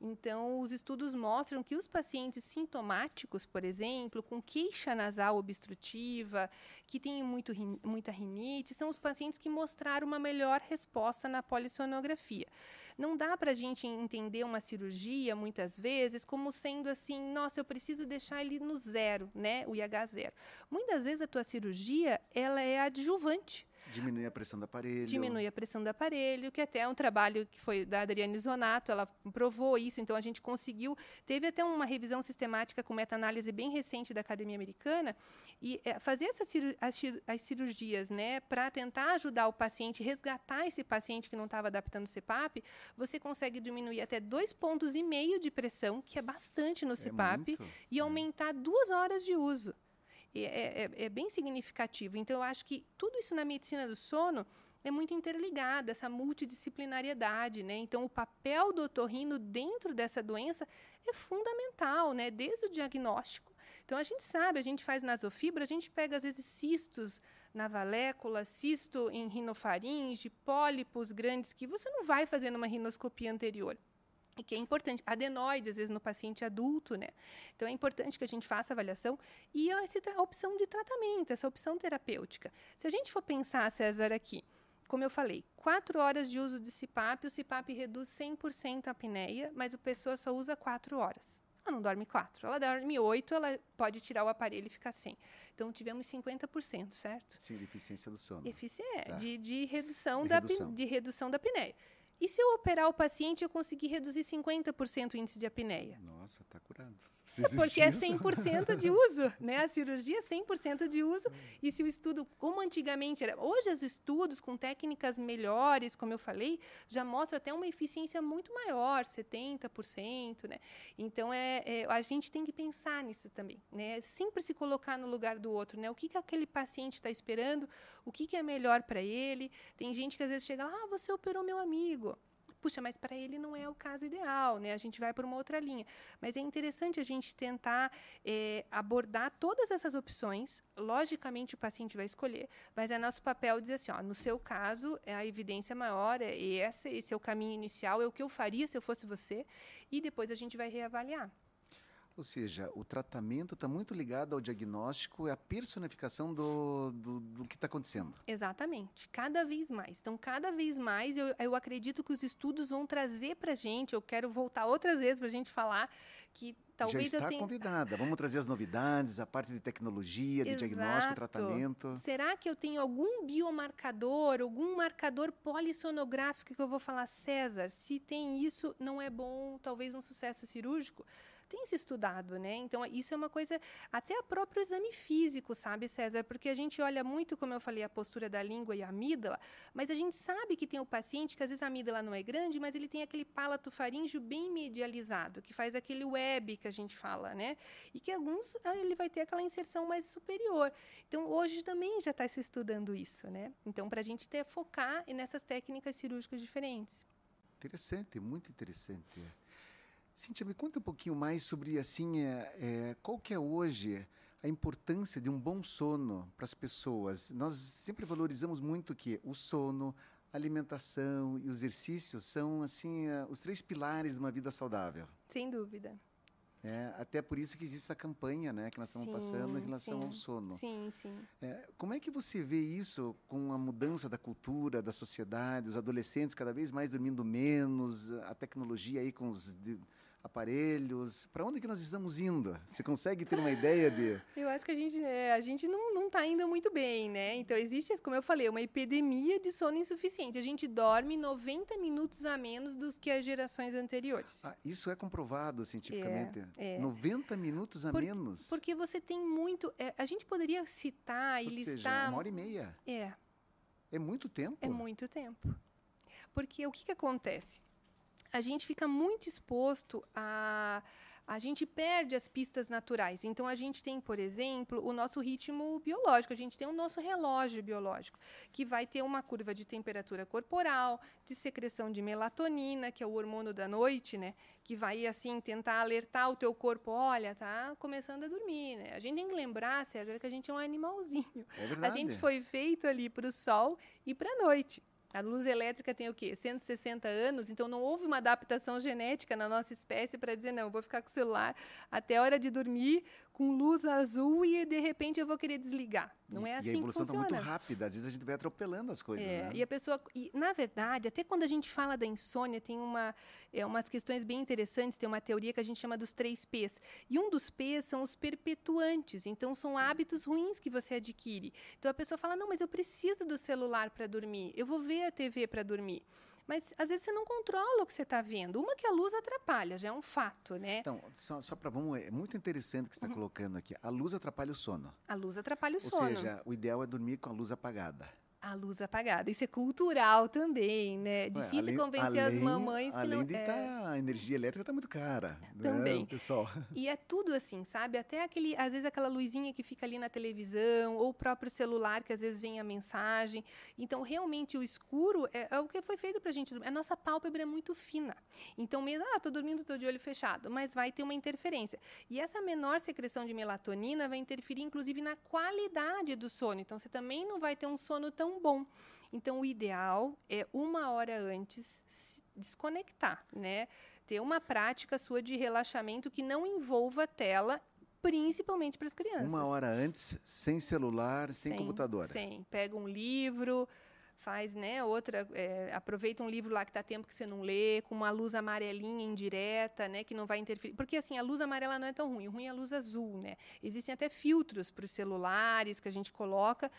Então, os estudos mostram que os pacientes sintomáticos, por exemplo, com queixa nasal obstrutiva, que têm muito, muita rinite, são os pacientes que mostraram uma melhor resposta na polissonografia. Não dá para a gente entender uma cirurgia, muitas vezes, como sendo assim, nossa, eu preciso deixar ele no zero, né? O IH zero. Muitas vezes a tua cirurgia, ela é adjuvante. Diminui a pressão do aparelho. Diminui a pressão do aparelho, que até é um trabalho que foi da Adriane Zonato, ela provou isso, então a gente conseguiu. Teve até uma revisão sistemática com meta-análise bem recente da Academia Americana, e é, fazer essas as, as cirurgias, né, para tentar ajudar o paciente, resgatar esse paciente que não estava adaptando o CPAP, você consegue diminuir até dois pontos e meio de pressão, que é bastante no CPAP, é e aumentar duas horas de uso. É, é, é, bem significativo. Então, eu acho que tudo isso na medicina do sono é muito interligado, essa multidisciplinariedade, né? Então, o papel do otorrino dentro dessa doença é fundamental, né? Desde o diagnóstico. Então, a gente sabe, a gente faz nasofibra, a gente pega, às vezes, cistos na valécula, cisto em rinofaringe, pólipos grandes que você não vai fazer numa rinoscopia anterior que é importante, adenoide, às vezes, no paciente adulto, né? Então, é importante que a gente faça a avaliação e essa a opção de tratamento, essa opção terapêutica. Se a gente for pensar, César, aqui, como eu falei, quatro horas de uso de CPAP, o CPAP reduz 100% a apneia, mas a pessoa só usa quatro horas. Ela não dorme quatro, ela dorme oito, ela pode tirar o aparelho e ficar sem. Então, tivemos 50%, certo? Sim, de eficiência do sono. Eficiência, tá. de, de, redução de da, redução. de redução da apneia. E se eu operar o paciente, eu conseguir reduzir 50% o índice de apneia? Nossa, está curado. Porque é 100% de uso, né? A cirurgia é 100% de uso. E se o estudo, como antigamente era, hoje os estudos com técnicas melhores, como eu falei, já mostram até uma eficiência muito maior, 70%, né? Então é, é, a gente tem que pensar nisso também, né? Sempre se colocar no lugar do outro, né? O que, que aquele paciente está esperando, o que, que é melhor para ele. Tem gente que às vezes chega lá, ah, você operou meu amigo puxa, mas para ele não é o caso ideal, né? A gente vai para uma outra linha. Mas é interessante a gente tentar é, abordar todas essas opções. Logicamente, o paciente vai escolher, mas é nosso papel dizer assim: ó, no seu caso, é a evidência maior, é esse é o caminho inicial, é o que eu faria se eu fosse você, e depois a gente vai reavaliar. Ou seja, o tratamento está muito ligado ao diagnóstico e à personificação do, do, do que está acontecendo. Exatamente, cada vez mais. Então, cada vez mais, eu, eu acredito que os estudos vão trazer para a gente, eu quero voltar outras vezes para a gente falar que talvez Já está eu tenha... convidada. Vamos trazer as novidades, a parte de tecnologia, de Exato. diagnóstico, tratamento. Será que eu tenho algum biomarcador, algum marcador polissonográfico que eu vou falar, César, se tem isso, não é bom, talvez um sucesso cirúrgico? Tem se estudado, né? Então, isso é uma coisa, até o próprio exame físico, sabe, César? Porque a gente olha muito, como eu falei, a postura da língua e a amígdala, mas a gente sabe que tem o paciente que às vezes a amígdala não é grande, mas ele tem aquele palato faríngeo bem medializado, que faz aquele web que a gente fala, né? E que alguns ah, ele vai ter aquela inserção mais superior. Então, hoje também já está se estudando isso, né? Então, para a gente ter focar nessas técnicas cirúrgicas diferentes. Interessante, muito interessante. Cíntia, me conta um pouquinho mais sobre assim, é, é, qual que é hoje a importância de um bom sono para as pessoas. Nós sempre valorizamos muito que o sono, a alimentação e o exercício são assim é, os três pilares de uma vida saudável. Sem dúvida. É, até por isso que existe essa campanha né, que nós sim, estamos passando em relação sim. ao sono. Sim, sim. É, como é que você vê isso com a mudança da cultura, da sociedade, os adolescentes cada vez mais dormindo menos, a tecnologia aí com os... Aparelhos? Para onde que nós estamos indo? Você consegue ter uma ideia de? Eu acho que a gente, é, a gente não está indo muito bem, né? Então existe, como eu falei, uma epidemia de sono insuficiente. A gente dorme 90 minutos a menos do que as gerações anteriores. Ah, isso é comprovado cientificamente. É, é. 90 minutos a Por, menos. Porque você tem muito. É, a gente poderia citar e Ou listar. Seja, uma hora e meia. É. É muito tempo. É muito tempo. Porque o que, que acontece? A gente fica muito exposto a a gente perde as pistas naturais. Então, a gente tem, por exemplo, o nosso ritmo biológico, a gente tem o nosso relógio biológico, que vai ter uma curva de temperatura corporal, de secreção de melatonina, que é o hormônio da noite, né? Que vai, assim, tentar alertar o teu corpo, olha, tá começando a dormir, né? A gente tem que lembrar, César, que a gente é um animalzinho. É verdade. A gente foi feito ali para o sol e para a noite. A luz elétrica tem o quê? 160 anos, então não houve uma adaptação genética na nossa espécie para dizer, não, vou ficar com o celular até a hora de dormir com luz azul e de repente eu vou querer desligar. Não é assim E a evolução está muito rápida, às vezes a gente vai atropelando as coisas. É, né? E a pessoa, e, na verdade, até quando a gente fala da insônia, tem uma, é, umas questões bem interessantes, tem uma teoria que a gente chama dos três P's. E um dos P's são os perpetuantes, então são hábitos ruins que você adquire. Então a pessoa fala: não, mas eu preciso do celular para dormir, eu vou ver a TV para dormir. Mas às vezes você não controla o que você está vendo. Uma que a luz atrapalha, já é um fato, né? Então, só, só para vamos, é muito interessante o que você está uhum. colocando aqui. A luz atrapalha o sono. A luz atrapalha o Ou sono. Ou seja, o ideal é dormir com a luz apagada a luz apagada. Isso é cultural também, né? É difícil além, convencer além, as mamães que além não. De é... tá, a energia elétrica está muito cara. Né, também. Né, pessoal? E é tudo assim, sabe? Até aquele, às vezes aquela luzinha que fica ali na televisão, ou o próprio celular que às vezes vem a mensagem. Então, realmente, o escuro é, é o que foi feito para a gente. A nossa pálpebra é muito fina. Então, mesmo, ah, tô dormindo, tô de olho fechado, mas vai ter uma interferência. E essa menor secreção de melatonina vai interferir, inclusive, na qualidade do sono. Então, você também não vai ter um sono tão bom. Então, o ideal é uma hora antes se desconectar, né? Ter uma prática sua de relaxamento que não envolva tela principalmente para as crianças. Uma hora antes, sem celular, sem, sem computador. Sim, pega um livro, faz, né, outra, é, aproveita um livro lá que está tempo que você não lê, com uma luz amarelinha indireta, né, que não vai interferir, porque assim, a luz amarela não é tão ruim, ruim é a luz azul, né, existem até filtros para os celulares que a gente coloca,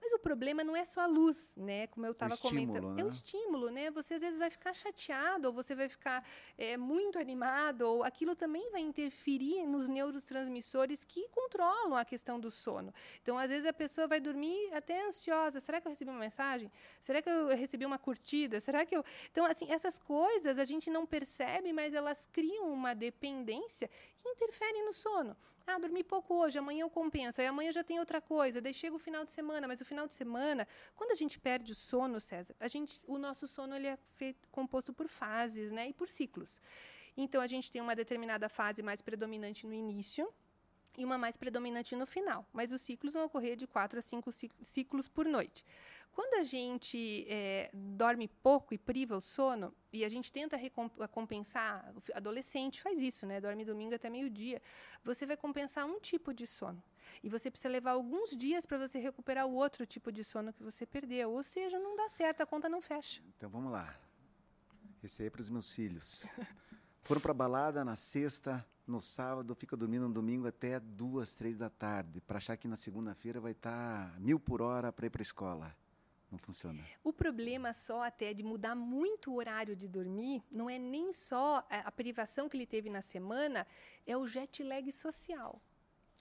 Mas o problema não é só a luz, né? Como eu estava comentando. Né? É o estímulo, né? Você às vezes vai ficar chateado, ou você vai ficar é, muito animado, ou aquilo também vai interferir nos neurotransmissores que controlam a questão do sono. Então, às vezes, a pessoa vai dormir até ansiosa. Será que eu recebi uma mensagem? Será que eu recebi uma curtida? Será que eu. Então, assim, essas coisas a gente não percebe, mas elas criam uma dependência que interfere no sono. Ah, dormi pouco hoje, amanhã eu compenso, aí amanhã já tem outra coisa, daí chega o final de semana, mas o final de semana, quando a gente perde o sono, César, a gente, o nosso sono ele é feito, composto por fases né, e por ciclos. Então, a gente tem uma determinada fase mais predominante no início, e uma mais predominante no final. Mas os ciclos vão ocorrer de quatro a cinco ciclos por noite. Quando a gente é, dorme pouco e priva o sono, e a gente tenta compensar, adolescente faz isso, né? Dorme domingo até meio-dia. Você vai compensar um tipo de sono. E você precisa levar alguns dias para você recuperar o outro tipo de sono que você perdeu. Ou seja, não dá certo, a conta não fecha. Então vamos lá. Esse aí é para os meus filhos. Foram para balada na sexta, no sábado, fica dormindo no domingo até duas, três da tarde, para achar que na segunda-feira vai estar tá mil por hora para ir para a escola. Não funciona. O problema só até de mudar muito o horário de dormir não é nem só a, a privação que ele teve na semana, é o jet lag social.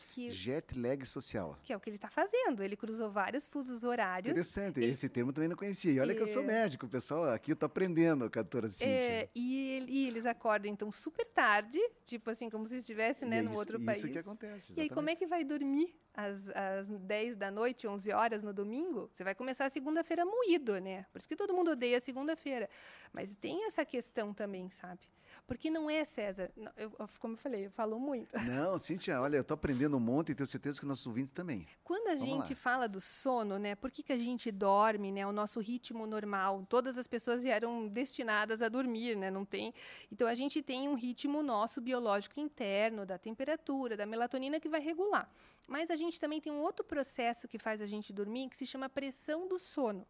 Que, jet lag social. Que é o que ele está fazendo. Ele cruzou vários fusos horários. Interessante, ele, esse termo também não conhecia. E olha é, que eu sou é. médico, pessoal. Aqui eu estou aprendendo, doutora Cíntia. É, e, e, eles acordam, então, super tarde, tipo assim, como se estivesse né, é no outro país. Isso que acontece. Exatamente. E aí, como é que vai dormir às, às 10 da noite, 11 horas no domingo? Você vai começar a segunda-feira moído, né? Por isso que todo mundo odeia segunda-feira. Mas tem essa questão também, sabe? Porque não é, César, eu, como eu falei, eu falo muito. Não, Cíntia, olha, eu estou aprendendo um monte e tenho certeza que os nossos ouvintes também. Quando a Vamos gente lá. fala do sono, né, por que, que a gente dorme, né, o nosso ritmo normal, todas as pessoas eram destinadas a dormir, né, não tem... Então, a gente tem um ritmo nosso biológico interno, da temperatura, da melatonina, que vai regular. Mas a gente também tem um outro processo que faz a gente dormir, que se chama pressão do sono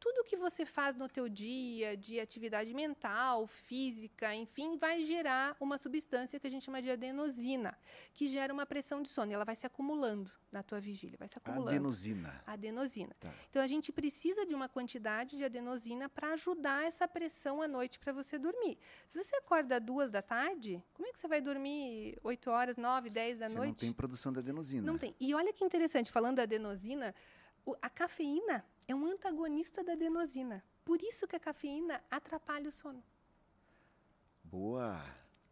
tudo que você faz no teu dia, de atividade mental, física, enfim, vai gerar uma substância que a gente chama de adenosina, que gera uma pressão de sono. E ela vai se acumulando na tua vigília, vai se acumulando. Adenosina. Adenosina. Tá. Então a gente precisa de uma quantidade de adenosina para ajudar essa pressão à noite para você dormir. Se você acorda duas da tarde, como é que você vai dormir 8 horas, 9, 10 da você noite? Não tem produção de adenosina. Não tem. E olha que interessante, falando da adenosina, a cafeína é um antagonista da adenosina. Por isso que a cafeína atrapalha o sono. Boa!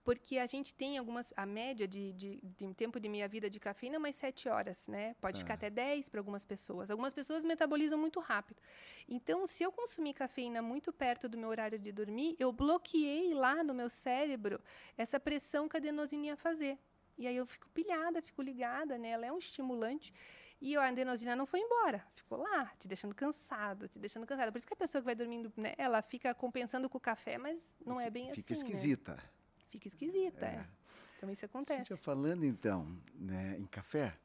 Porque a gente tem algumas. A média de, de, de tempo de meia-vida de cafeína é umas 7 horas, né? Pode ah. ficar até 10 para algumas pessoas. Algumas pessoas metabolizam muito rápido. Então, se eu consumir cafeína muito perto do meu horário de dormir, eu bloqueei lá no meu cérebro essa pressão que a adenosina ia fazer. E aí eu fico pilhada, fico ligada, né? Ela é um estimulante. E a adenosina não foi embora, ficou lá, te deixando cansado, te deixando cansado. Por isso que a pessoa que vai dormindo, né, ela fica compensando com o café, mas não é bem fica assim. Fica esquisita. Né? Fica esquisita, é. é. Então isso acontece. Cíntia, falando então né, em café,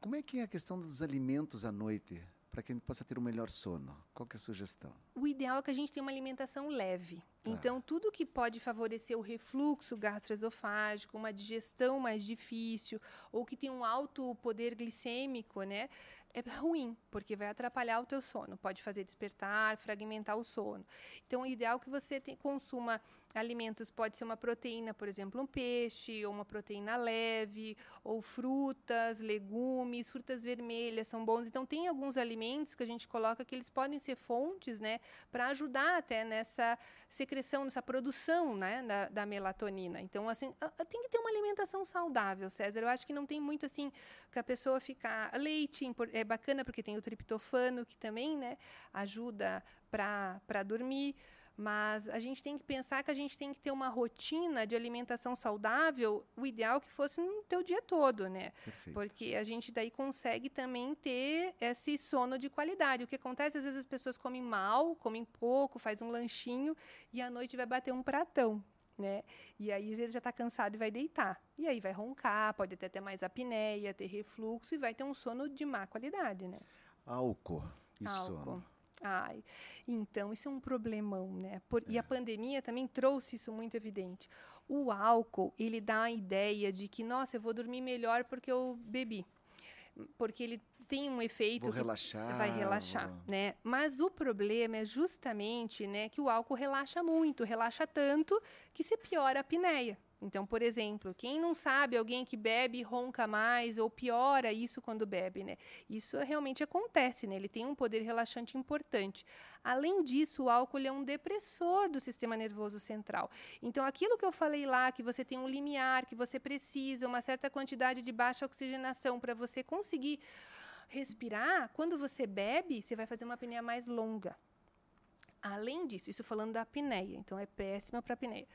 como é que é a questão dos alimentos à noite? Para que a gente possa ter um melhor sono? Qual é a sugestão? O ideal é que a gente tenha uma alimentação leve. Tá. Então, tudo que pode favorecer o refluxo gastroesofágico, uma digestão mais difícil, ou que tem um alto poder glicêmico, né? É ruim, porque vai atrapalhar o teu sono. Pode fazer despertar, fragmentar o sono. Então, o ideal é que você consuma alimentos pode ser uma proteína, por exemplo, um peixe, ou uma proteína leve, ou frutas, legumes, frutas vermelhas são bons. Então tem alguns alimentos que a gente coloca que eles podem ser fontes, né, para ajudar até nessa secreção, nessa produção, né, da, da, melatonina. Então assim, tem que ter uma alimentação saudável, César. Eu acho que não tem muito assim que a pessoa ficar leite é bacana porque tem o triptofano que também, né, ajuda para para dormir. Mas a gente tem que pensar que a gente tem que ter uma rotina de alimentação saudável, o ideal que fosse no teu dia todo, né? Perfeito. Porque a gente daí consegue também ter esse sono de qualidade. O que acontece, às vezes as pessoas comem mal, comem pouco, faz um lanchinho e à noite vai bater um pratão. Né? E aí, às vezes, já está cansado e vai deitar. E aí vai roncar, pode ter até mais apneia, ter refluxo e vai ter um sono de má qualidade, né? Álcool e Álcool. sono. Ai, então isso é um problemão, né? Por, é. E a é. pandemia também trouxe isso muito evidente. O álcool, ele dá a ideia de que, nossa, eu vou dormir melhor porque eu bebi. Porque ele tem um efeito. Vou relaxar. Vai relaxar, vou... né? Mas o problema é justamente, né, que o álcool relaxa muito, relaxa tanto que se piora a apneia. Então, por exemplo, quem não sabe, alguém que bebe ronca mais ou piora isso quando bebe, né? Isso realmente acontece, né? Ele tem um poder relaxante importante. Além disso, o álcool é um depressor do sistema nervoso central. Então, aquilo que eu falei lá, que você tem um limiar, que você precisa uma certa quantidade de baixa oxigenação para você conseguir respirar, quando você bebe, você vai fazer uma apneia mais longa. Além disso, isso falando da apneia, então é péssima para apneia.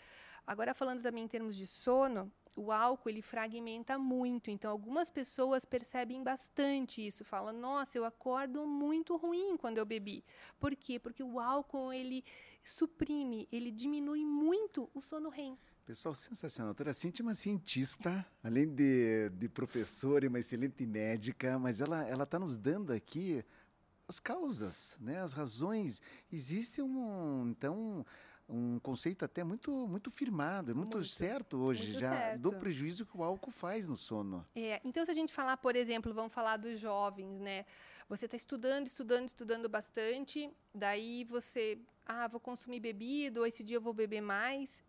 Agora, falando também em termos de sono, o álcool ele fragmenta muito. Então, algumas pessoas percebem bastante isso. Falam: Nossa, eu acordo muito ruim quando eu bebi. Por quê? Porque o álcool ele suprime, ele diminui muito o sono REM. Pessoal, sensacional. A doutora Cintia é uma cientista, além de, de professora e uma excelente médica, mas ela está nos dando aqui as causas, né, as razões. Existe um, então, um conceito até muito muito firmado, muito, muito certo hoje muito já certo. do prejuízo que o álcool faz no sono. É, então se a gente falar, por exemplo, vamos falar dos jovens, né? Você está estudando, estudando, estudando bastante, daí você, ah, vou consumir bebida, ou esse dia eu vou beber mais.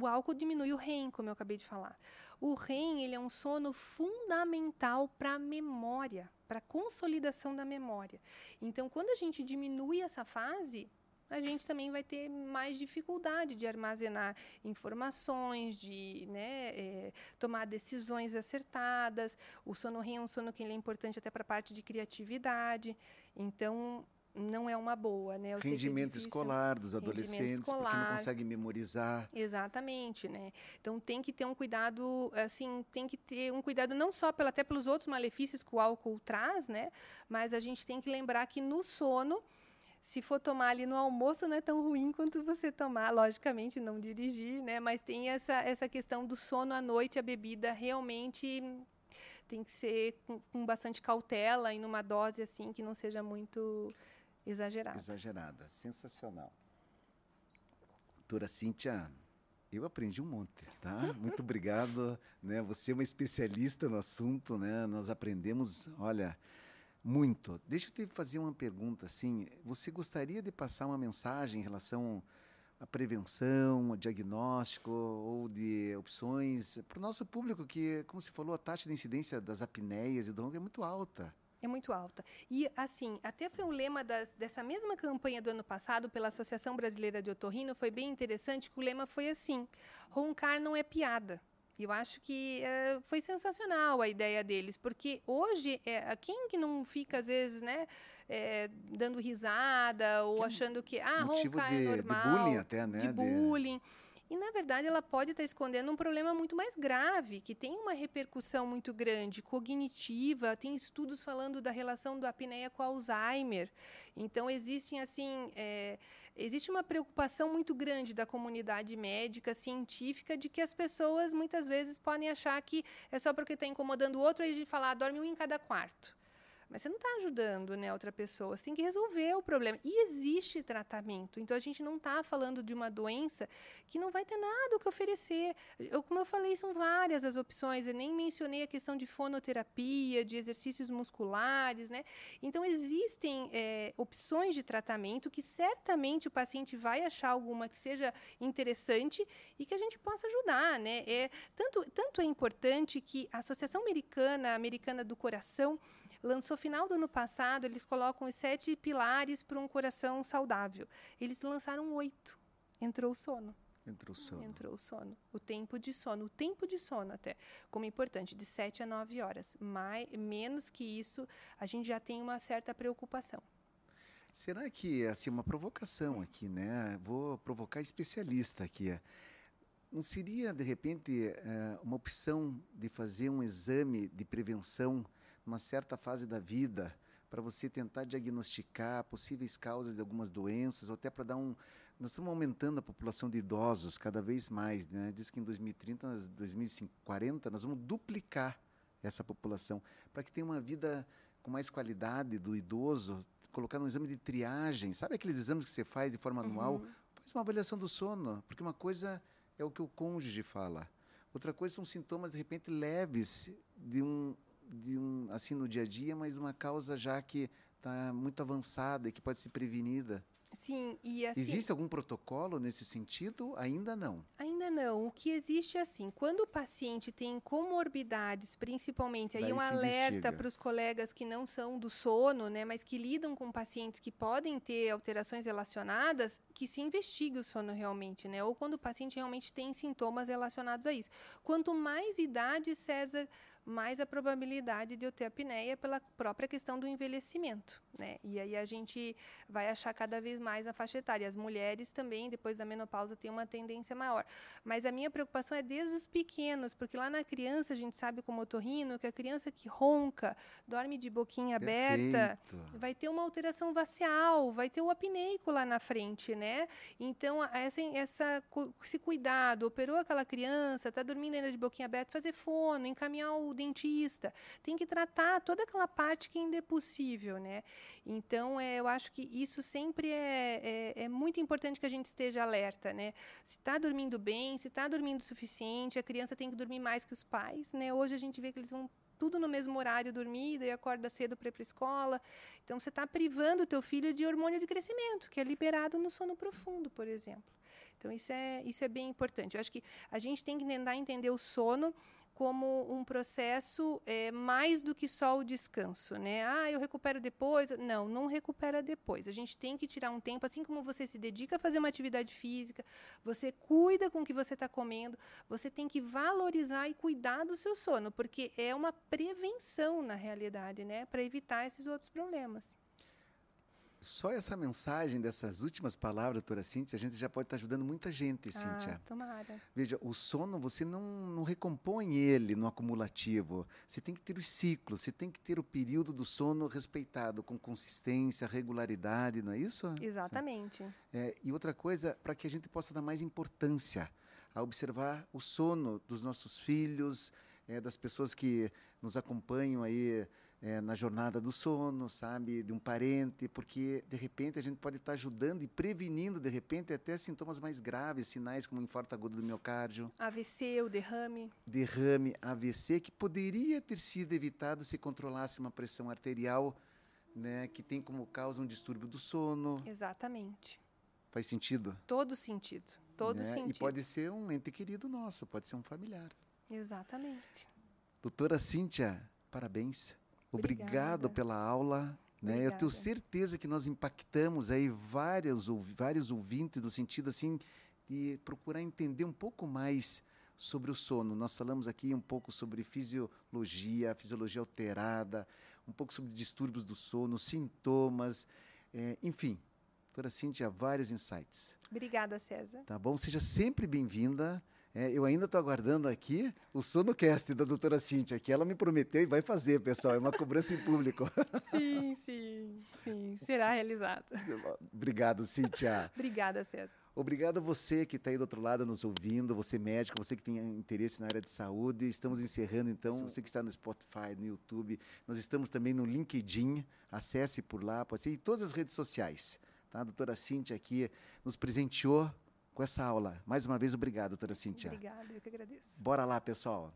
O álcool diminui o REM, como eu acabei de falar. O REM ele é um sono fundamental para a memória, para a consolidação da memória. Então, quando a gente diminui essa fase, a gente também vai ter mais dificuldade de armazenar informações, de né, é, tomar decisões acertadas. O sono REM é um sono que é importante até para a parte de criatividade. Então, não é uma boa, né? Eu rendimento escolar dos adolescentes, escolar. porque não consegue memorizar. Exatamente, né? Então tem que ter um cuidado, assim, tem que ter um cuidado não só pela, até pelos outros malefícios que o álcool traz, né? Mas a gente tem que lembrar que no sono se for tomar ali no almoço, não é tão ruim quanto você tomar, logicamente, não dirigir, né? Mas tem essa, essa questão do sono à noite, a bebida realmente tem que ser com, com bastante cautela e numa dose assim que não seja muito exagerada. Exagerada, sensacional. Doutora Cíntia, eu aprendi um monte, tá? Muito obrigado, né? Você é uma especialista no assunto, né? Nós aprendemos, olha, muito. Deixa eu te fazer uma pergunta assim. Você gostaria de passar uma mensagem em relação à prevenção, ao diagnóstico ou de opções para o nosso público que, como você falou, a taxa de incidência das apneias e do ronco é muito alta. É muito alta. E, assim, até foi um lema das, dessa mesma campanha do ano passado pela Associação Brasileira de Otorrino, foi bem interessante que o lema foi assim, roncar não é piada. Eu acho que é, foi sensacional a ideia deles, porque hoje, é, quem que não fica, às vezes, né, é, dando risada ou que achando que, ah, roncar é de, é normal. De bullying até, né? De bullying. De... E, na verdade, ela pode estar escondendo um problema muito mais grave, que tem uma repercussão muito grande, cognitiva. Tem estudos falando da relação do apneia com Alzheimer. Então, existem, assim, é, existe uma preocupação muito grande da comunidade médica, científica, de que as pessoas, muitas vezes, podem achar que é só porque está incomodando o outro, e gente falar, ah, dorme um em cada quarto. Mas você não está ajudando né, outra pessoa, você tem que resolver o problema. E existe tratamento. Então a gente não está falando de uma doença que não vai ter nada o que oferecer. Eu, como eu falei, são várias as opções. Eu nem mencionei a questão de fonoterapia, de exercícios musculares. Né? Então existem é, opções de tratamento que certamente o paciente vai achar alguma que seja interessante e que a gente possa ajudar. Né? É, tanto, tanto é importante que a Associação Americana, Americana do Coração, lançou final do ano passado, eles colocam os sete pilares para um coração saudável. Eles lançaram oito. Entrou o sono. Entrou o sono. Entrou o sono. O tempo de sono. O tempo de sono até. Como é importante, de sete a nove horas. Mais, menos que isso, a gente já tem uma certa preocupação. Será que, assim, uma provocação aqui, né? Vou provocar especialista aqui. Não seria, de repente, eh, uma opção de fazer um exame de prevenção uma certa fase da vida para você tentar diagnosticar possíveis causas de algumas doenças, ou até para dar um. Nós estamos aumentando a população de idosos cada vez mais, né? Diz que em 2030, 2040, nós vamos duplicar essa população para que tenha uma vida com mais qualidade do idoso, colocar um exame de triagem, sabe aqueles exames que você faz de forma anual? Uhum. Faz uma avaliação do sono, porque uma coisa é o que o cônjuge fala, outra coisa são sintomas de repente leves de um de um, assim no dia a dia, mas uma causa já que está muito avançada e que pode ser prevenida. Sim, e assim. Existe algum protocolo nesse sentido? Ainda não. Ainda não. O que existe é assim: quando o paciente tem comorbidades, principalmente, aí Daí um alerta para os colegas que não são do sono, né, mas que lidam com pacientes que podem ter alterações relacionadas, que se investigue o sono realmente, né? Ou quando o paciente realmente tem sintomas relacionados a isso. Quanto mais idade, César, mais a probabilidade de eu ter apneia pela própria questão do envelhecimento, né? E aí a gente vai achar cada vez mais a faixa etária. As mulheres também, depois da menopausa, têm uma tendência maior. Mas a minha preocupação é desde os pequenos, porque lá na criança, a gente sabe como otorrino, que a criança que ronca, dorme de boquinha aberta, Perfeito. vai ter uma alteração vacial, vai ter o apneico lá na frente, né? Então, essa, essa, esse cuidado, operou aquela criança, está dormindo ainda de boquinha aberta, fazer fono, encaminhar o dentista, tem que tratar toda aquela parte que ainda é possível, né? Então, é, eu acho que isso sempre é, é, é muito importante que a gente esteja alerta, né? Se está dormindo bem, se está dormindo o suficiente, a criança tem que dormir mais que os pais, né? Hoje a gente vê que eles vão tudo no mesmo horário dormir, daí acorda cedo para ir para escola. Então, você está privando o teu filho de hormônio de crescimento, que é liberado no sono profundo, por exemplo. Então, isso é, isso é bem importante. Eu acho que a gente tem que tentar entender o sono como um processo é, mais do que só o descanso, né? Ah, eu recupero depois. Não, não recupera depois. A gente tem que tirar um tempo, assim como você se dedica a fazer uma atividade física, você cuida com o que você está comendo, você tem que valorizar e cuidar do seu sono, porque é uma prevenção na realidade, né? Para evitar esses outros problemas. Só essa mensagem dessas últimas palavras, doutora Cíntia, a gente já pode estar ajudando muita gente, ah, Cíntia. tomara. Veja, o sono, você não, não recompõe ele no acumulativo. Você tem que ter os ciclos, você tem que ter o período do sono respeitado, com consistência, regularidade, não é isso? Exatamente. É, e outra coisa, para que a gente possa dar mais importância a observar o sono dos nossos filhos, é, das pessoas que nos acompanham aí é, na jornada do sono, sabe, de um parente, porque de repente a gente pode estar ajudando e prevenindo, de repente, até sintomas mais graves, sinais como infarto agudo do miocárdio. AVC, o derrame. Derrame, AVC, que poderia ter sido evitado se controlasse uma pressão arterial, né, que tem como causa um distúrbio do sono. Exatamente. Faz sentido? Todo sentido, todo né? sentido. E pode ser um ente querido nosso, pode ser um familiar. Exatamente. Doutora Cíntia, parabéns. Obrigado Obrigada. pela aula. Né? Eu tenho certeza que nós impactamos aí vários, vários ouvintes no sentido assim de procurar entender um pouco mais sobre o sono. Nós falamos aqui um pouco sobre fisiologia, fisiologia alterada, um pouco sobre distúrbios do sono, sintomas, é, enfim. Doutora Cíntia, vários insights. Obrigada, César. Tá bom? Seja sempre bem-vinda. É, eu ainda estou aguardando aqui o sonocast da doutora Cíntia, que ela me prometeu e vai fazer, pessoal. É uma cobrança em público. Sim, sim, sim. Será realizado. Obrigado, Cíntia. Obrigada, César. Obrigado a você que está aí do outro lado nos ouvindo, você médico, você que tem interesse na área de saúde. Estamos encerrando, então, Sim. você que está no Spotify, no YouTube. Nós estamos também no LinkedIn, acesse por lá, pode ser, e todas as redes sociais. Tá? A doutora Cíntia aqui nos presenteou com essa aula. Mais uma vez, obrigado, doutora Cíntia. Obrigada, eu que agradeço. Bora lá, pessoal.